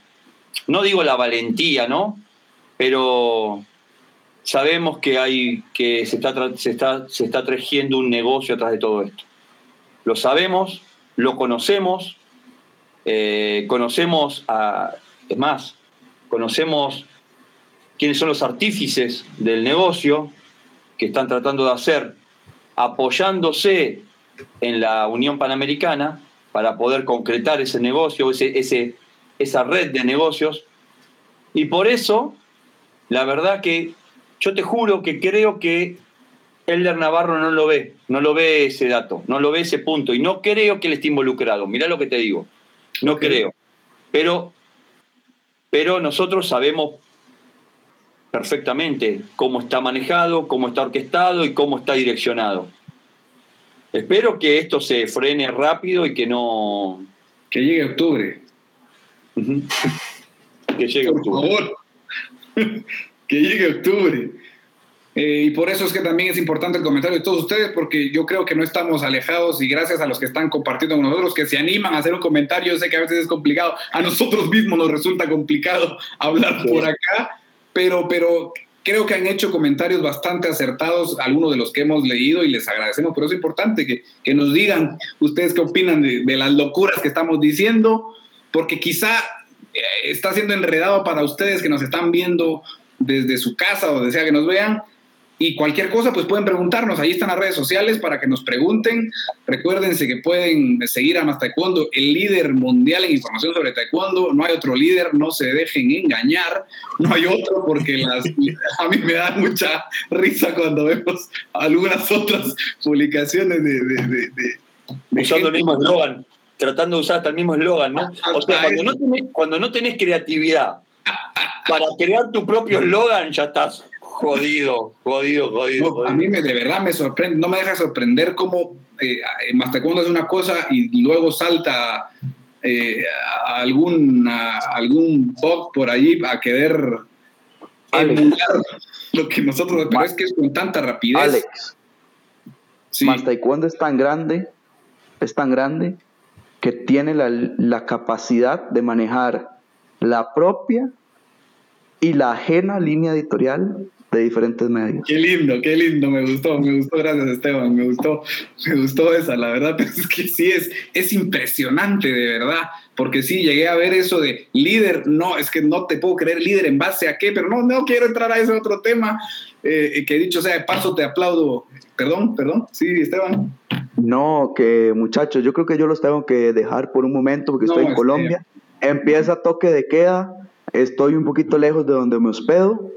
no digo la valentía, ¿no? Pero sabemos que hay que se está, se está, se está un negocio atrás de todo esto. Lo sabemos, lo conocemos, eh, conocemos a, es más, conocemos quiénes son los artífices del negocio que están tratando de hacer, apoyándose en la Unión Panamericana para poder concretar ese negocio, ese, ese, esa red de negocios. Y por eso, la verdad que yo te juro que creo que Elder Navarro no lo ve, no lo ve ese dato, no lo ve ese punto, y no creo que él esté involucrado. Mirá lo que te digo, no creo. Pero, pero nosotros sabemos perfectamente cómo está manejado, cómo está orquestado y cómo está direccionado. Espero que esto se frene rápido y que no... Que llegue octubre. que llegue Por favor. que llegue octubre. Eh, y por eso es que también es importante el comentario de todos ustedes, porque yo creo que no estamos alejados y gracias a los que están compartiendo con nosotros, que se animan a hacer un comentario, yo sé que a veces es complicado, a nosotros mismos nos resulta complicado hablar por acá, pero, pero creo que han hecho comentarios bastante acertados, algunos de los que hemos leído y les agradecemos, pero es importante que, que nos digan ustedes qué opinan de, de, las locuras que estamos diciendo, porque quizá eh, está siendo enredado para ustedes que nos están viendo desde su casa o donde sea que nos vean, y cualquier cosa, pues pueden preguntarnos. Ahí están las redes sociales para que nos pregunten. Recuérdense que pueden seguir a Más Taekwondo, el líder mundial en información sobre Taekwondo. No hay otro líder, no se dejen engañar. No hay otro porque las, a mí me da mucha risa cuando vemos algunas otras publicaciones de... de, de, de Usando el mismo eslogan, tratando de usar hasta el mismo eslogan, ¿no? O sea, cuando no, tenés, cuando no tenés creatividad para crear tu propio eslogan, ya estás Jodido, jodido, jodido, no, A mí me, de verdad me sorprende, no me deja sorprender cómo eh, es una cosa y luego salta eh, a algún, a algún bot por allí a querer emular lo que nosotros, pero es que es con tanta rapidez. Alex, sí. Taekwondo es tan grande, es tan grande que tiene la, la capacidad de manejar la propia y la ajena línea editorial de diferentes medios. Qué lindo, qué lindo, me gustó, me gustó, gracias Esteban, me gustó, me gustó esa, la verdad, pero es que sí es, es impresionante, de verdad, porque sí, llegué a ver eso de líder, no, es que no te puedo creer líder en base a qué, pero no, no quiero entrar a ese otro tema, eh, que dicho sea de paso, te aplaudo, perdón, perdón, sí, Esteban. No, que muchachos, yo creo que yo los tengo que dejar por un momento porque no, estoy en Colombia, empieza toque de queda, estoy un poquito lejos de donde me hospedo,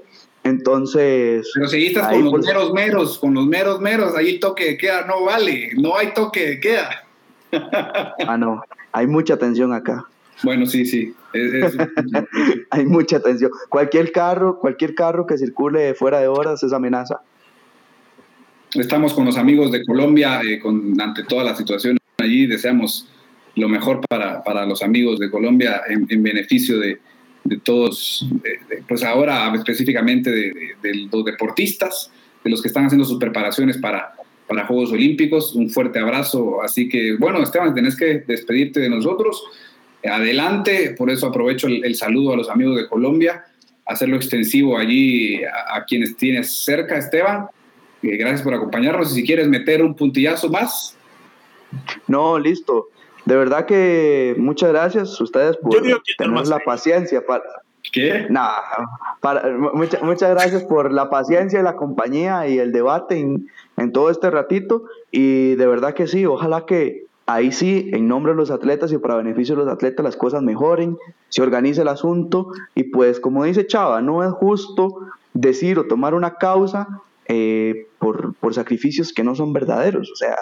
entonces. Pero si estás con los pues, meros meros, con los meros meros, ahí toque de queda no vale, no hay toque de queda. ah, no, hay mucha tensión acá. Bueno, sí, sí. Es, es, hay mucha tensión. Cualquier carro, cualquier carro que circule fuera de horas es amenaza. Estamos con los amigos de Colombia, eh, con, ante toda la situación allí, deseamos lo mejor para, para los amigos de Colombia en, en beneficio de, de todos, pues ahora específicamente de, los deportistas, de los que están haciendo sus preparaciones para, para Juegos Olímpicos. Un fuerte abrazo. Así que, bueno, Esteban, tenés que despedirte de nosotros. Adelante, por eso aprovecho el, saludo a los amigos de Colombia, hacerlo extensivo allí a, a quienes tienes cerca, Esteban. Eh, gracias por acompañarnos. Y si quieres meter un puntillazo más. No, listo. De verdad que muchas gracias a ustedes por tener la paciencia para... ¿Qué? Nah, para, mucha, muchas gracias por la paciencia y la compañía y el debate en, en, todo este ratito. Y de verdad que sí, ojalá que ahí sí, en nombre de los atletas y para beneficio de los atletas, las cosas mejoren, se organice el asunto y pues como dice Chava, no es justo decir o tomar una causa eh, por, por, sacrificios que no son verdaderos. O sea,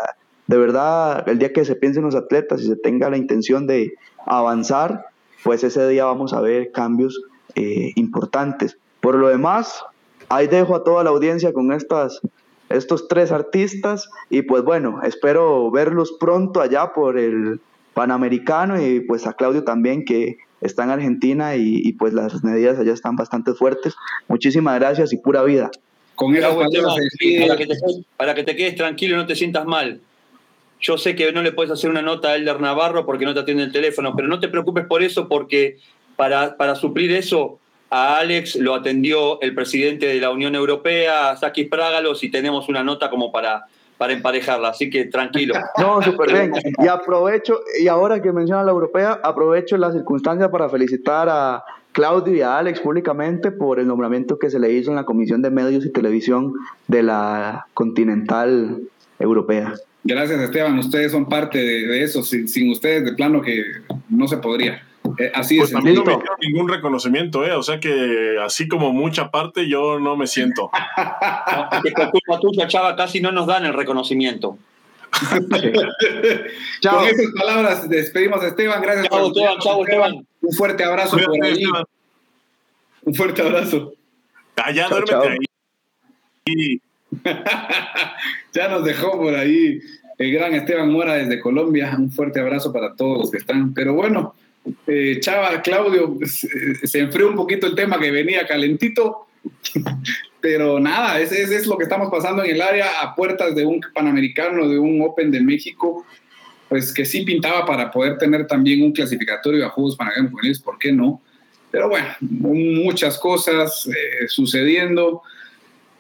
de verdad, el día que se piensen los atletas y se tenga la intención de avanzar, pues ese día vamos a ver cambios eh, importantes. Por lo demás, ahí dejo a toda la audiencia con estas, estos tres artistas y pues bueno, espero verlos pronto allá por el Panamericano y pues a Claudio también que está en Argentina y, pues las medidas allá están bastante fuertes. Muchísimas gracias y pura vida. Con para, que te, para que te quedes tranquilo y no te sientas mal. Yo sé que no le puedes hacer una nota a Elder Navarro porque no te atiende el teléfono, pero no te preocupes por eso porque para, para suplir eso a Alex lo atendió el presidente de la Unión Europea, Sakis Prágalos, y tenemos una nota como para, para emparejarla, así que tranquilo. No, súper bien. Y aprovecho, y ahora que menciona la europea, aprovecho la circunstancia para felicitar a Claudio y a Alex públicamente por el nombramiento que se le hizo en la Comisión de Medios y Televisión de la Continental Europea. Gracias, Esteban. Ustedes son parte de, eso. sin ustedes, de plano que no se podría. Eh, así pues también no me dio ningún reconocimiento, ¿eh? O sea que así como mucha parte, yo no me siento. por culpa tuya, Chava, casi no nos dan el reconocimiento. Chao. Con esas palabras despedimos a Esteban. Gracias chao, Esteban, chao, Esteban. Un fuerte abrazo por ahí. Un fuerte abrazo. Allá, ah, duérmete ahí. ya nos dejó por ahí el gran Esteban Mora desde Colombia. Un fuerte abrazo para todos los que están. Pero bueno, eh, Chava, Claudio, se, enfrió un poquito el tema que venía calentito, pero nada, ese, es lo que estamos pasando en el área a puertas de un Panamericano, de un Open de México, pues que sí pintaba para poder tener también un clasificatorio a Juegos Panamericanos ¿por qué no? Pero bueno, muchas cosas eh, sucediendo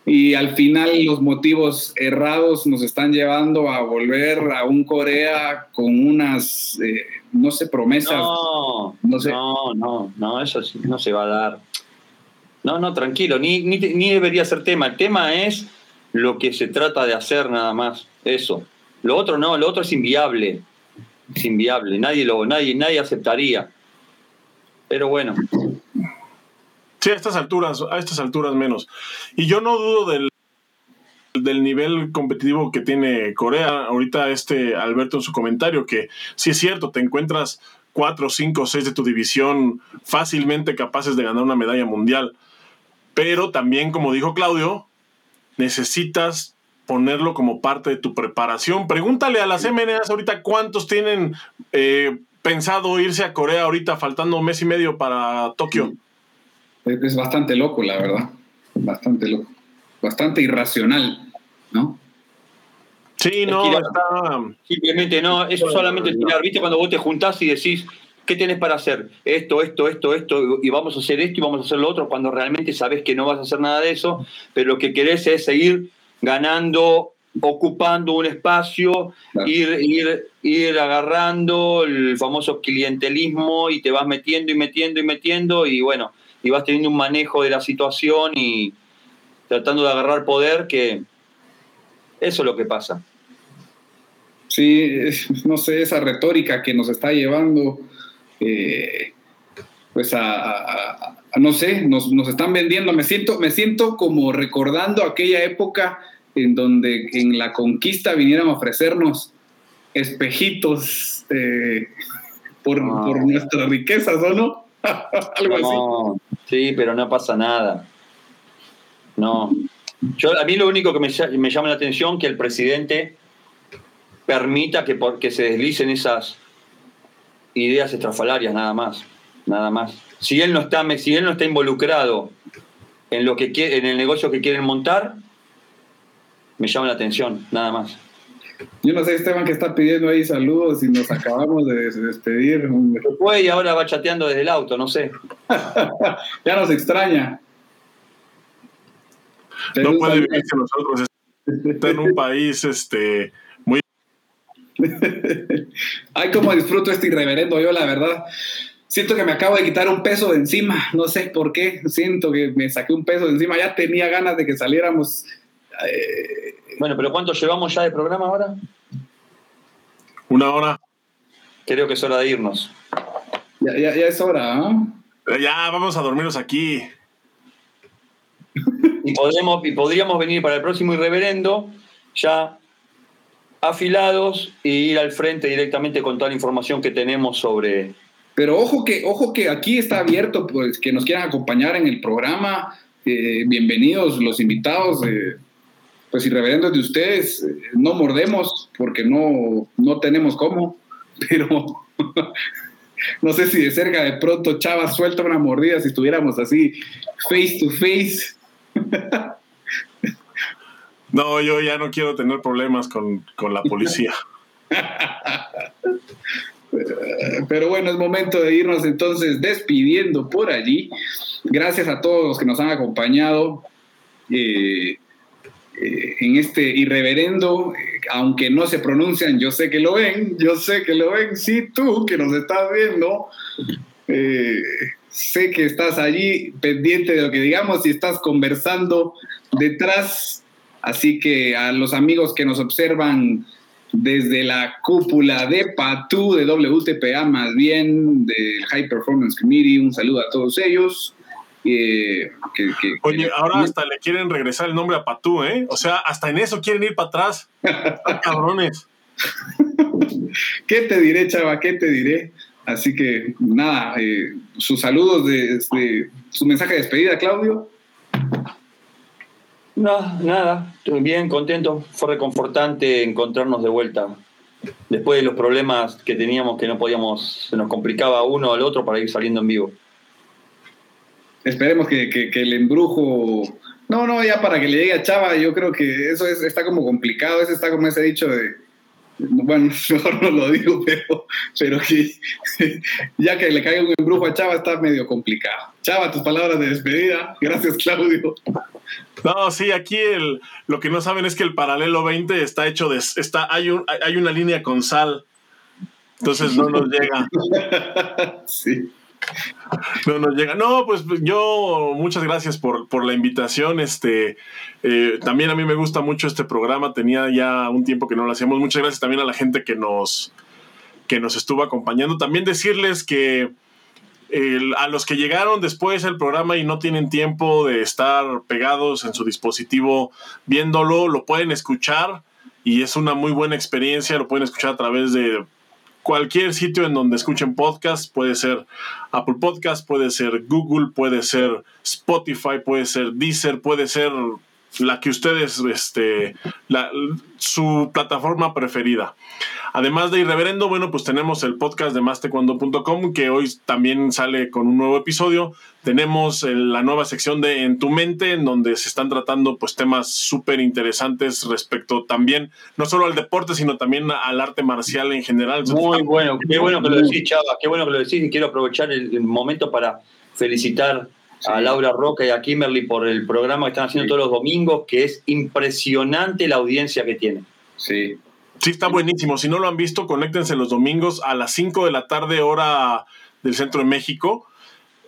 y al final los motivos errados nos están llevando a volver a un Corea con unas, eh, no sé, promesas. No, no, sé. no, no, no, eso no se va a dar. No, no, tranquilo, ni, ni, ni, debería ser tema. El tema es lo que se trata de hacer nada más, eso. Lo otro no, lo otro es inviable. Es inviable, nadie, lo, nadie, nadie aceptaría. Pero bueno, Sí, a estas alturas, a estas alturas menos. Y yo no dudo del, del nivel competitivo que tiene Corea. Ahorita este Alberto en su comentario, que sí es cierto, te encuentras cuatro, cinco, seis de tu división fácilmente capaces de ganar una medalla mundial. Pero también, como dijo Claudio, necesitas ponerlo como parte de tu preparación. Pregúntale a las MNAs ahorita cuántos tienen eh, pensado irse a Corea ahorita, faltando un mes y medio para Tokio es bastante loco, la verdad. Bastante loco. Bastante irracional, ¿no? Sí, no, está... Simplemente no, es solamente tirar, ¿viste? Cuando vos te juntás y decís, ¿qué tienes para hacer? Esto, esto, esto, esto, y vamos a hacer esto y vamos a hacer lo otro, cuando realmente sabes que no vas a hacer nada de eso, pero lo que querés es seguir ganando, ocupando un espacio, ir, ir, ir agarrando el famoso clientelismo y te vas metiendo y metiendo y metiendo, y bueno, y vas teniendo un manejo de la situación y tratando de agarrar poder, que eso es lo que pasa. Sí, no sé, esa retórica que nos está llevando, eh, pues a, no sé, nos, están vendiendo, me siento, me siento como recordando aquella época en donde en la conquista vinieran a ofrecernos espejitos eh, por, por nuestras riquezas, ¿o no? no, Sí, pero no pasa nada. No. Yo, a mí lo único que me, llama la atención es que el presidente permita que, se deslicen esas ideas estrafalarias, nada más. Nada más. Si él no está, si él no está involucrado en, lo que, en el negocio que quieren montar, me llama la atención, nada más. Yo no sé, Esteban, que está pidiendo ahí saludos y nos acabamos de despedir. Se fue y ahora va chateando desde el auto, no sé. ya nos extraña. No puede vivir que nosotros está en un país este muy Ay, cómo disfruto este irreverendo yo, la verdad. Siento que me acabo de quitar un peso de encima, no sé por qué, siento que me saqué un peso de encima, ya tenía ganas de que saliéramos eh, bueno, pero ¿cuánto llevamos ya de programa ahora? Una hora. Creo que es hora de irnos. Ya, ya, es hora, ¿no? Ya, vamos a dormirnos aquí. Y, podemos, y podríamos venir para el próximo irreverendo ya afilados e ir al frente directamente con toda la información que tenemos sobre... Pero ojo que, ojo que aquí está abierto, pues que nos quieran acompañar en el programa. Eh, bienvenidos los invitados, eh, pues irreverendos de ustedes. Eh, no mordemos porque no, no tenemos cómo, pero no sé si de cerca de pronto Chava suelta una mordida si estuviéramos así face to face. No, yo ya no quiero tener problemas con, la policía. Pero bueno, es momento de irnos entonces despidiendo por allí. Gracias a todos los que nos han acompañado eh, eh, en este irreverendo, aunque no se pronuncian, yo sé que lo ven, yo sé que lo ven, sí, tú que nos estás viendo, eh, sé que estás allí pendiente de lo que digamos y estás conversando detrás Así que a los amigos que nos observan desde la cúpula de PATU, de WTPA, más bien del High Performance Committee, un saludo a todos ellos. Eh, Oye, ahora hasta le quieren regresar el nombre a Patú, ¿eh? O sea, hasta en eso quieren ir para atrás. cabrones. ¿Qué te diré, chava? ¿Qué te diré? Así que nada, eh, sus saludos de, su mensaje de despedida, Claudio. No, nada, estoy bien, contento. Fue reconfortante encontrarnos de vuelta. Después de los problemas que teníamos que no podíamos, se nos complicaba uno al otro para ir saliendo en vivo. Esperemos que, que, el embrujo. No, no, ya para que le llegue a Chava, yo creo que eso es, está como complicado. Ese está como ese dicho de bueno, mejor no lo digo, pero, pero que ya que le caiga un embrujo a Chava está medio complicado. Chava, tus palabras de despedida. Gracias, Claudio. No, sí, aquí el, lo que no saben es que el paralelo 20 está hecho de... Está, hay, un, hay una línea con sal, entonces no nos llega. sí. No nos llega. No, pues yo muchas gracias por, por la invitación. Este, eh, también a mí me gusta mucho este programa. Tenía ya un tiempo que no lo hacíamos. Muchas gracias también a la gente que nos, que nos estuvo acompañando. También decirles que a los que llegaron después del programa y no tienen tiempo de estar pegados en su dispositivo viéndolo, lo pueden escuchar y es una muy buena experiencia. Lo pueden escuchar a través de cualquier sitio en donde escuchen podcast, puede ser Apple Podcast, puede ser Google, puede ser Spotify, puede ser Deezer, puede ser la que ustedes, este, su plataforma preferida. Además de Irreverendo, bueno, pues tenemos el podcast de mastecuando.com que hoy también sale con un nuevo episodio. Tenemos la nueva sección de En tu mente, en donde se están tratando pues temas súper interesantes respecto también, no solo al deporte, sino también al arte marcial en general. Muy bueno, qué bueno que lo decís, Chava, qué bueno que lo decís y quiero aprovechar el, momento para felicitar a Laura Roca y a Kimberly por el programa que están haciendo todos los domingos, que es impresionante la audiencia que tiene. Sí, Sí, está buenísimo. Si no lo han visto, conéctense los domingos a las 5 de la tarde, hora del centro de México.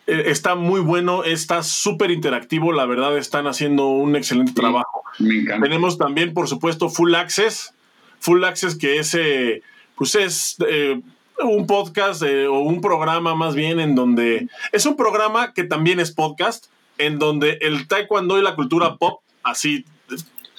Eh, está muy bueno, está súper interactivo, la verdad están haciendo un excelente trabajo. Me encanta. Tenemos también, por supuesto, Full Access. Full Access, que es, eh, pues es eh, un podcast o un programa más bien en donde es un programa que también es podcast, en donde el taekwondo y la cultura pop, así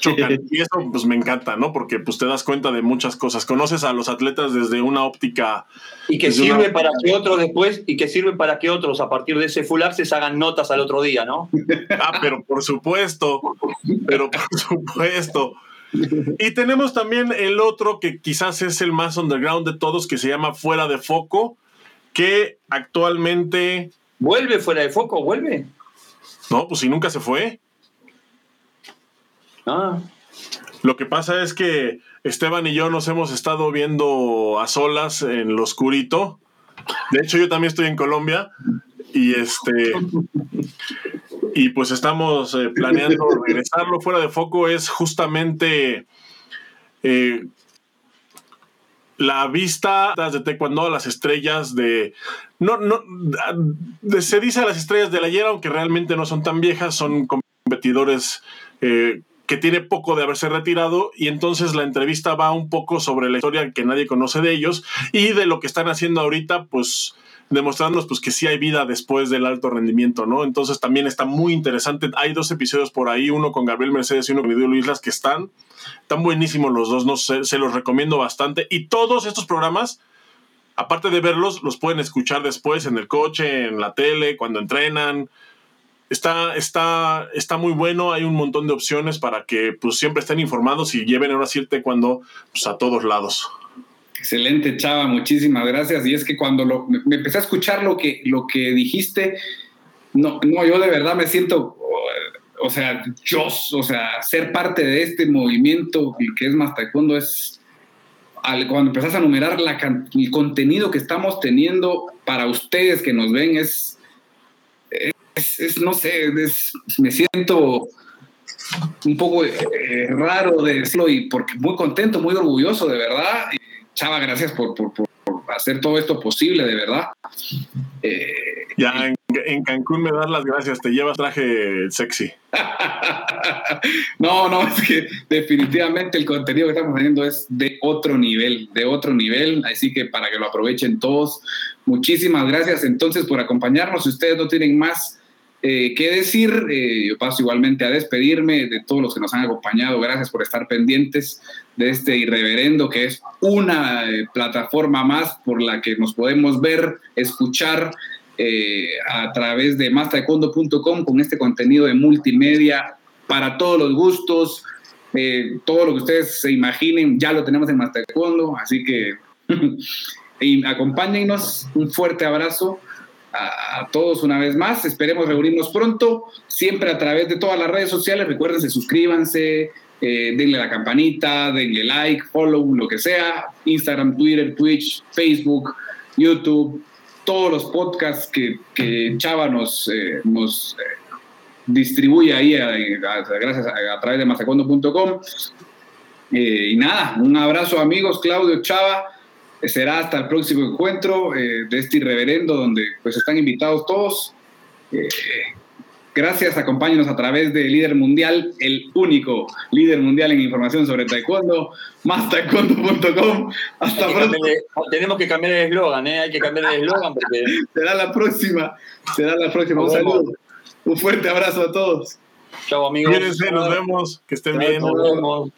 Y eso pues me encanta, ¿no? Porque pues te das cuenta de muchas cosas. Conoces a los atletas desde una óptica. Y que sirve para que otros después, y que sirve para que otros a partir de ese full access hagan notas al otro día, ¿no? Ah, pero por supuesto, pero por supuesto. Y tenemos también el otro que quizás es el más underground de todos, que se llama Fuera de Foco, que actualmente... ¿Vuelve fuera de foco? ¿Vuelve? No, pues si nunca se fue. Ah. Lo que pasa es que Esteban y yo nos hemos estado viendo a solas en lo oscurito. De hecho, yo también estoy en Colombia y este y pues estamos eh, planeando regresarlo. Fuera de foco es justamente eh, la vista de taekwondo las estrellas de no no se dice a las estrellas del ayer aunque realmente no son tan viejas son competidores eh, que tiene poco de haberse retirado. Y entonces la entrevista va un poco sobre la historia que nadie conoce de ellos y de lo que están haciendo ahorita, pues demostrándonos pues que sí hay vida después del alto rendimiento, ¿no? Entonces también está muy interesante. Hay dos episodios por ahí, uno con Gabriel Mercedes y uno con Luis Islas que están, están buenísimos los dos, no sé, se los recomiendo bastante. Y todos estos programas, aparte de verlos, los pueden escuchar después en el coche, en la tele, cuando entrenan. Está, está, está muy bueno, hay un montón de opciones para que pues siempre estén informados y lleven ahora cierto cuando pues, a todos lados. Excelente, Chava, muchísimas gracias. Y es que cuando lo, me, empecé a escuchar lo que, lo que dijiste, no, no, yo de verdad me siento, o sea, yo, o sea, ser parte de este movimiento que es más taekwondo es, cuando empezás a numerar la, el contenido que estamos teniendo para ustedes que nos ven, es, es, no sé, me siento un poco eh, raro de decirlo y porque muy contento, muy orgulloso, de verdad. Chava, gracias por, hacer todo esto posible, de verdad. Eh, ya en, Cancún me das las gracias, te llevas traje sexy. no, no, es que definitivamente el contenido que estamos haciendo es de otro nivel, de otro nivel, así que para que lo aprovechen todos, muchísimas gracias entonces por acompañarnos. Si ustedes no tienen más eh, qué decir, eh, yo paso igualmente a despedirme de todos los que nos han acompañado. Gracias por estar pendientes de este irreverendo, que es una eh, plataforma más por la que nos podemos ver, escuchar a través de mastaekwondo.com con este contenido de multimedia para todos los gustos. todo lo que ustedes se imaginen ya lo tenemos en Mastaekwondo, así que y. Un fuerte abrazo a, todos una vez más. Esperemos reunirnos pronto, siempre a través de todas las redes sociales. Recuerden, suscríbanse, eh, denle la campanita, denle like, follow, lo que sea. Instagram, Twitter, Twitch, Facebook, YouTube, todos los podcasts que, Chava nos, eh, nos eh, distribuye ahí gracias a, través de masacondo.com. y nada, un abrazo amigos, Claudio, Chava será hasta el próximo encuentro eh, de este irreverendo donde pues están invitados todos. Eh, gracias, acompáñenos a través de Líder Mundial, el único líder mundial en información sobre taekwondo, más taekwondo.com. Hasta pronto. tenemos que cambiar el eslogan, ¿eh? hay que cambiar el eslogan porque... será la próxima, será la próxima. Un saludo, un fuerte abrazo a todos. Chao amigos. Cuídense, nos vemos, que estén bien. Nos vemos.